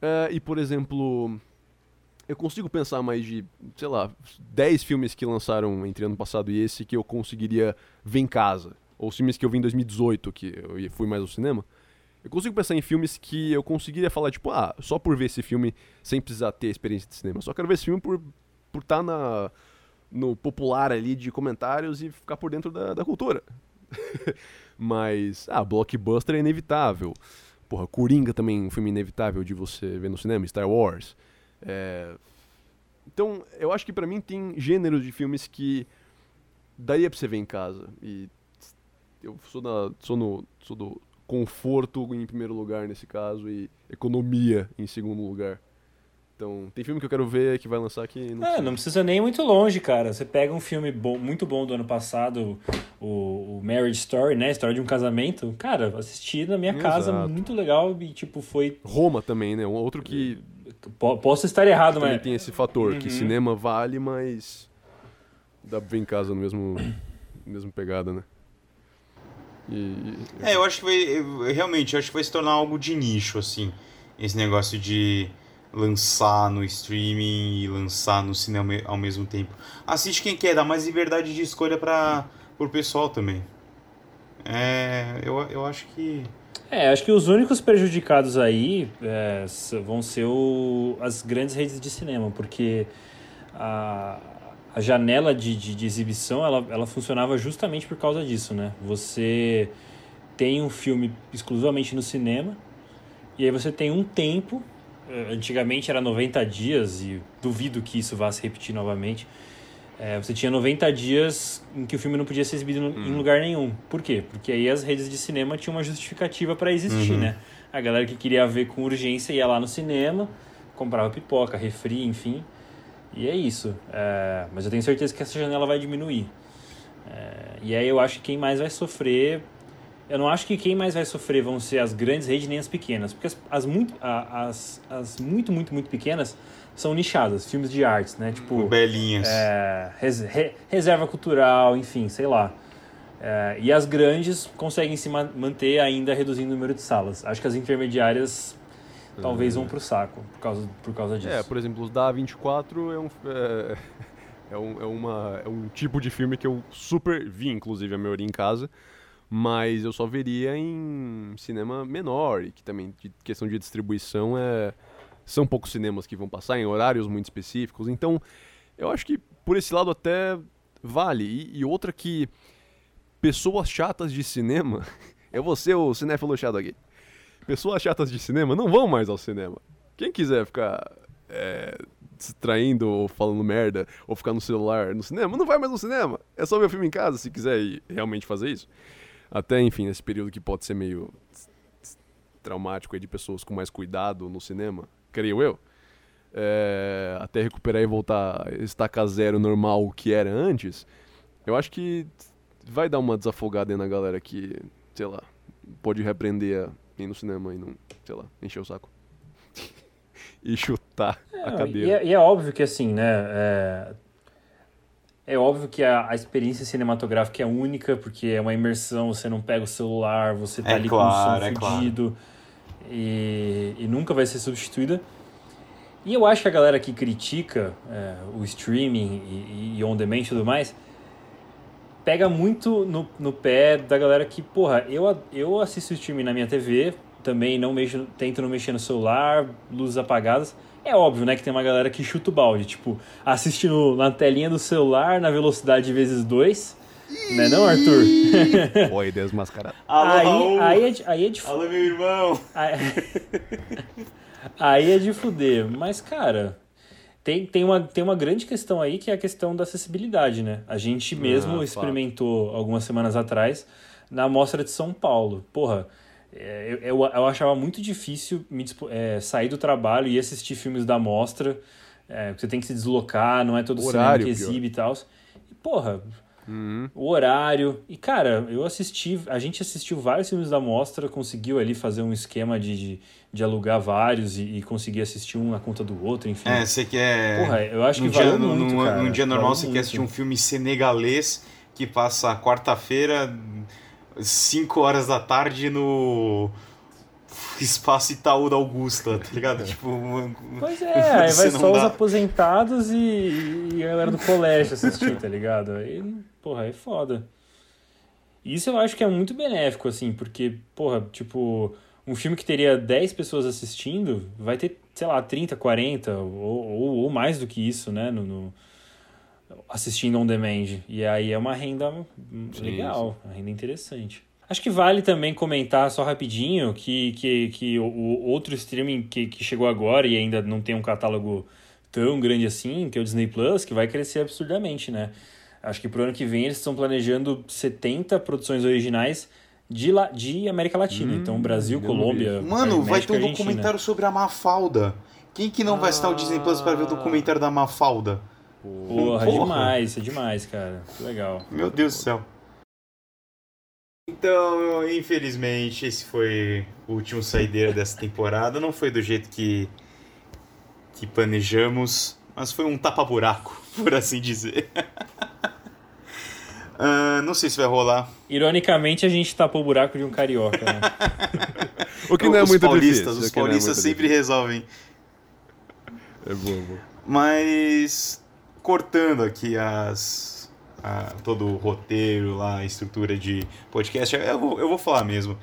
É, e, por exemplo, eu consigo pensar mais de, sei lá, 10 filmes que lançaram entre ano passado e esse que eu conseguiria ver em casa. Ou filmes que eu vi em 2018, que eu fui mais ao cinema. Eu consigo pensar em filmes que eu conseguiria falar, tipo, ah, só por ver esse filme sem precisar ter experiência de cinema. Só quero ver esse filme por estar por tá na, no popular ali de comentários e ficar por dentro da, da cultura. Mas, ah, blockbuster é inevitável. Porra, Coringa também é um filme inevitável de você ver no cinema, Star Wars. É, Então, eu acho que para mim tem gêneros de filmes que daria pra você ver em casa. E eu sou, da, sou, no, sou do conforto em primeiro lugar nesse caso e economia em segundo lugar. Então, tem filme que eu quero ver que vai lançar que não, é, não precisa nem ir muito longe, cara. Você pega um filme bom, muito bom do ano passado, o, o Marriage Story, né? História de um casamento. Cara, assisti na minha Exato. casa, muito legal e, tipo, foi... Roma também, né? Um outro que... Posso estar errado, também mas... tem esse fator, uhum. que cinema vale, mas dá pra ver em casa no mesmo, mesmo pegada, né? E... É, eu acho que vai... Realmente, eu acho que vai se tornar algo de nicho, assim. Esse negócio de lançar no streaming e lançar no cinema ao mesmo tempo. Assiste quem quer, dá mais liberdade de escolha para o pessoal também. É, eu, eu acho que. É, acho que os únicos prejudicados aí é, vão ser o, as grandes redes de cinema, porque a, a janela de, de, de, exibição ela, ela funcionava justamente por causa disso, né? Você tem um filme exclusivamente no cinema, e aí você tem um tempo eh, antigamente era 90 dias e duvido que isso vá se repetir novamente. É, você tinha 90 dias em que o filme não podia ser exibido hum. em lugar nenhum. Por quê? Porque aí as redes de cinema tinham uma justificativa para existir, uhum. né? A galera que queria ver com urgência ia lá no cinema, comprava pipoca, refri, enfim. E é isso. É, mas eu tenho certeza que essa janela vai diminuir. É, e aí eu acho que quem mais vai sofrer eu não acho que quem mais vai sofrer vão ser as grandes redes nem as pequenas, porque as, as muito, as, as muito, muito, muito pequenas são nichadas, filmes de artes, né? Tipo. Belinhas. É, res, re, reserva cultural, enfim, sei lá. É, e as grandes conseguem se manter ainda reduzindo o número de salas. Acho que as intermediárias talvez vão pro saco por causa, por causa disso. É, por exemplo, os da 24 é um. É, é, um, é, uma, é um tipo de filme que eu super vi, inclusive, a maioria em casa mas eu só veria em cinema menor e que também de questão de distribuição é são poucos cinemas que vão passar em horários muito específicos. Então, eu acho que por esse lado até vale. E, e outra que pessoas chatas de cinema, é você o cinéfilo chato aqui. Pessoas chatas de cinema não vão mais ao cinema. Quem quiser ficar é, distraindo ou falando merda ou ficar no celular no cinema, não vai mais no cinema. É só ver o filme em casa se quiser realmente fazer isso. Até, enfim, nesse período que pode ser meio traumático aí de pessoas com mais cuidado no cinema, creio eu. É, até recuperar e voltar a estacar zero normal o que era antes, eu acho que vai dar uma desafogada aí na galera que, sei lá, pode repreender a ir no cinema e não, sei lá, encher o saco. e chutar a cadeira. E é, e é, óbvio que assim, né? É, é óbvio que a, a, experiência cinematográfica é única, porque é uma imersão, você não pega o celular, você tá é ali claro, com o som é fudido claro. e, e nunca vai ser substituída. E eu acho que a galera que critica é, o streaming e, e on-demand e tudo mais, pega muito no, no pé da galera que, porra, eu, eu assisto streaming na minha TV, também não mexo, tento não mexer no celular, luzes apagadas, é óbvio, né, que tem uma galera que chuta o balde, tipo, assistindo na telinha do celular na velocidade vezes dois. Né não, Arthur? Oi, desmascarado. Aí, aí, é de, aí é de Alô, meu irmão! Aí, aí é de fuder. Mas, cara, tem, tem, uma, tem uma grande questão aí que é a questão da acessibilidade, né? A gente mesmo ah, experimentou algumas semanas atrás na Mostra de São Paulo. Porra, é, eu, eu, eu, achava muito difícil me, é, sair do trabalho e assistir filmes da mostra. É, você tem que se deslocar, não é todo horário, cinema que exibe e tal. E, porra, uhum. o horário. E, cara, eu assisti. A gente assistiu vários filmes da mostra, conseguiu ali fazer um esquema de, de, de alugar vários e, e, conseguir assistir um na conta do outro, enfim. É, você quer. Porra, eu acho que dia, muito, num, cara, num dia normal você muito. quer assistir um filme senegalês que passa quarta-feira 5 horas da tarde no espaço Itaú da Augusta, tá ligado? tipo, pois é, aí vai só dá. os aposentados e, e a galera do colégio assistir, tá ligado? Aí, porra, é foda. Isso eu acho que é muito benéfico, assim, porque, porra, tipo, um filme que teria 10 pessoas assistindo vai ter, sei lá, 30, 40 ou, ou, ou mais do que isso, né? No, no assistindo on demand. E aí é uma renda legal, uma renda interessante. Acho que vale também comentar só rapidinho que, que, que o, o outro streaming que, que chegou agora e ainda não tem um catálogo tão grande assim, que é o Disney Plus, que vai crescer absurdamente, né? Acho que pro ano que vem eles estão planejando 70 produções originais de, la, de América Latina. Hum, então, Brasil, Colômbia. Mano, vai ter um Argentina. documentário sobre a Mafalda. Quem que não vai estar o Disney Plus para ver o documentário da Mafalda? Porra, Porra. demais, é demais, cara. Que legal. Meu Deus do céu. Então, infelizmente, esse foi o último saideira dessa temporada. Não foi do jeito que, que planejamos, mas foi um tapa-buraco, por assim dizer. Ah, não sei se vai rolar. Ironicamente, a gente tapou o buraco de um carioca, né? O que não é os muito paulistas, difícil. os é paulistas muito sempre resolvem. difícil. É boa, boa. Mas cortando aqui as a- todo o roteiro lá, a estrutura de podcast, eu vou, eu vou falar mesmo.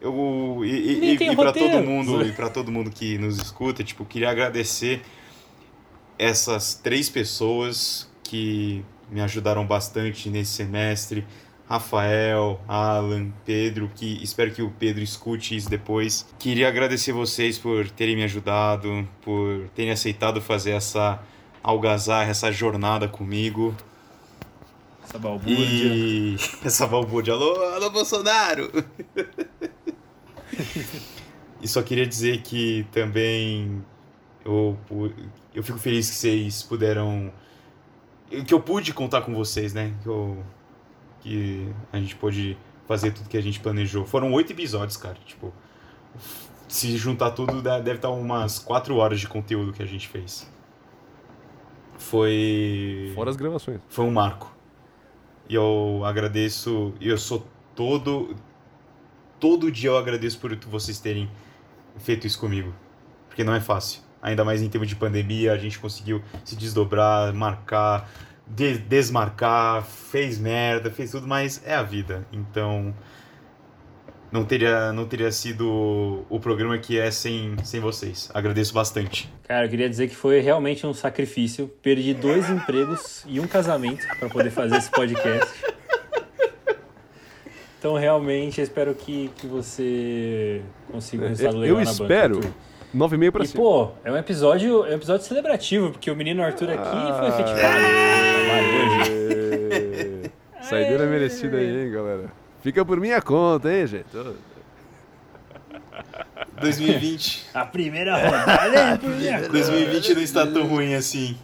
Eu e, e, tem e para todo mundo e para todo mundo que nos escuta, tipo, queria agradecer essas três pessoas que me ajudaram bastante nesse semestre. Rafael, Alan, Pedro, que espero que o Pedro escute isso depois. Queria agradecer vocês por terem me ajudado, por terem aceitado fazer essa algazarra, essa jornada comigo. Essa balbúrdia. E essa balbúrdia, alô, alô Bolsonaro! e só queria dizer que também eu, eu fico feliz que vocês puderam. Que eu pude contar com vocês, né? Que, eu, que a gente pôde fazer tudo que a gente planejou. Foram oito episódios, cara. Tipo, se juntar tudo, deve estar umas quatro horas de conteúdo que a gente fez. Foi. Fora as gravações. Foi um marco. E eu agradeço, e eu sou todo. Todo dia eu agradeço por vocês terem feito isso comigo. Porque não é fácil. Ainda mais em tempo de pandemia, a gente conseguiu se desdobrar, marcar, de- desmarcar, fez merda, fez tudo, mas é a vida. Então. Não teria, não teria sido o programa que é sem, sem vocês. Agradeço bastante. Cara, eu queria dizer que foi realmente um sacrifício. Perdi dois empregos e um casamento para poder fazer esse podcast. Então, realmente, eu espero que, que você consiga um resultado legal eu na banca. Espero Arthur. 9,5 pra E, cima. pô, é um episódio, é um episódio celebrativo, porque o menino Arthur aqui foi efetivado. hoje. Ê, Saideira merecida aí, hein, galera. Fica por minha conta, hein, gente. Ô, 2020. A primeira rodada é a primeira 2020 não está tão ruim assim.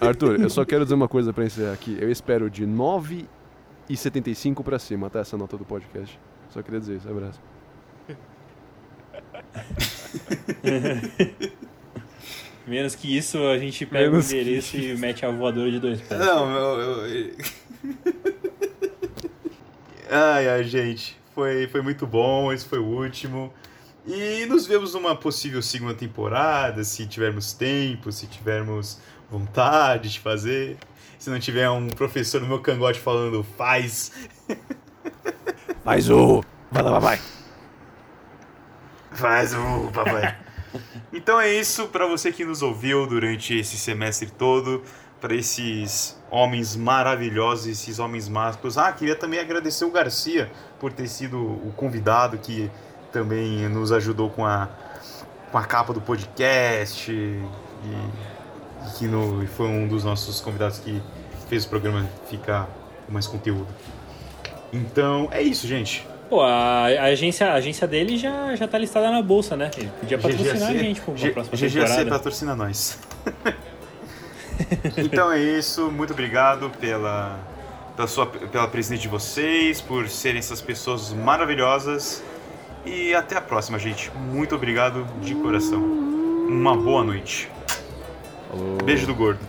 Arthur, eu só quero dizer uma coisa pra encerrar aqui. Eu espero de 9,75 pra cima, tá? Essa nota do podcast. Só queria dizer isso, abraço. Menos que isso, a gente pega Menos o endereço e mete a voadora de dois pés. Não, eu, eu... Ai, ai, gente. Foi, foi muito bom, esse foi o último. E nos vemos numa possível segunda temporada, se tivermos tempo, se tivermos vontade de fazer. Se não tiver um professor no meu cangote falando faz, Faz o. Vai lá, papai. Faz o papai. Então é isso para você que nos ouviu durante esse semestre todo, para esses homens maravilhosos, esses homens mágicos. Ah, queria também agradecer o Garcia por ter sido o convidado que também nos ajudou com a, com a capa do podcast e, e que no, foi um dos nossos convidados que fez o programa ficar com mais conteúdo. Então é isso, gente. Pô, a, a agência, a agência dele já, já tá listada na bolsa, né? Ele podia patrocinar a gente pra uma G- próxima GGC temporada. patrocina nós. então é isso, muito obrigado pela, pela, sua, pela presença de vocês, por serem essas pessoas maravilhosas. E até a próxima, gente. Muito obrigado de coração. Uma boa noite. Beijo do gordo.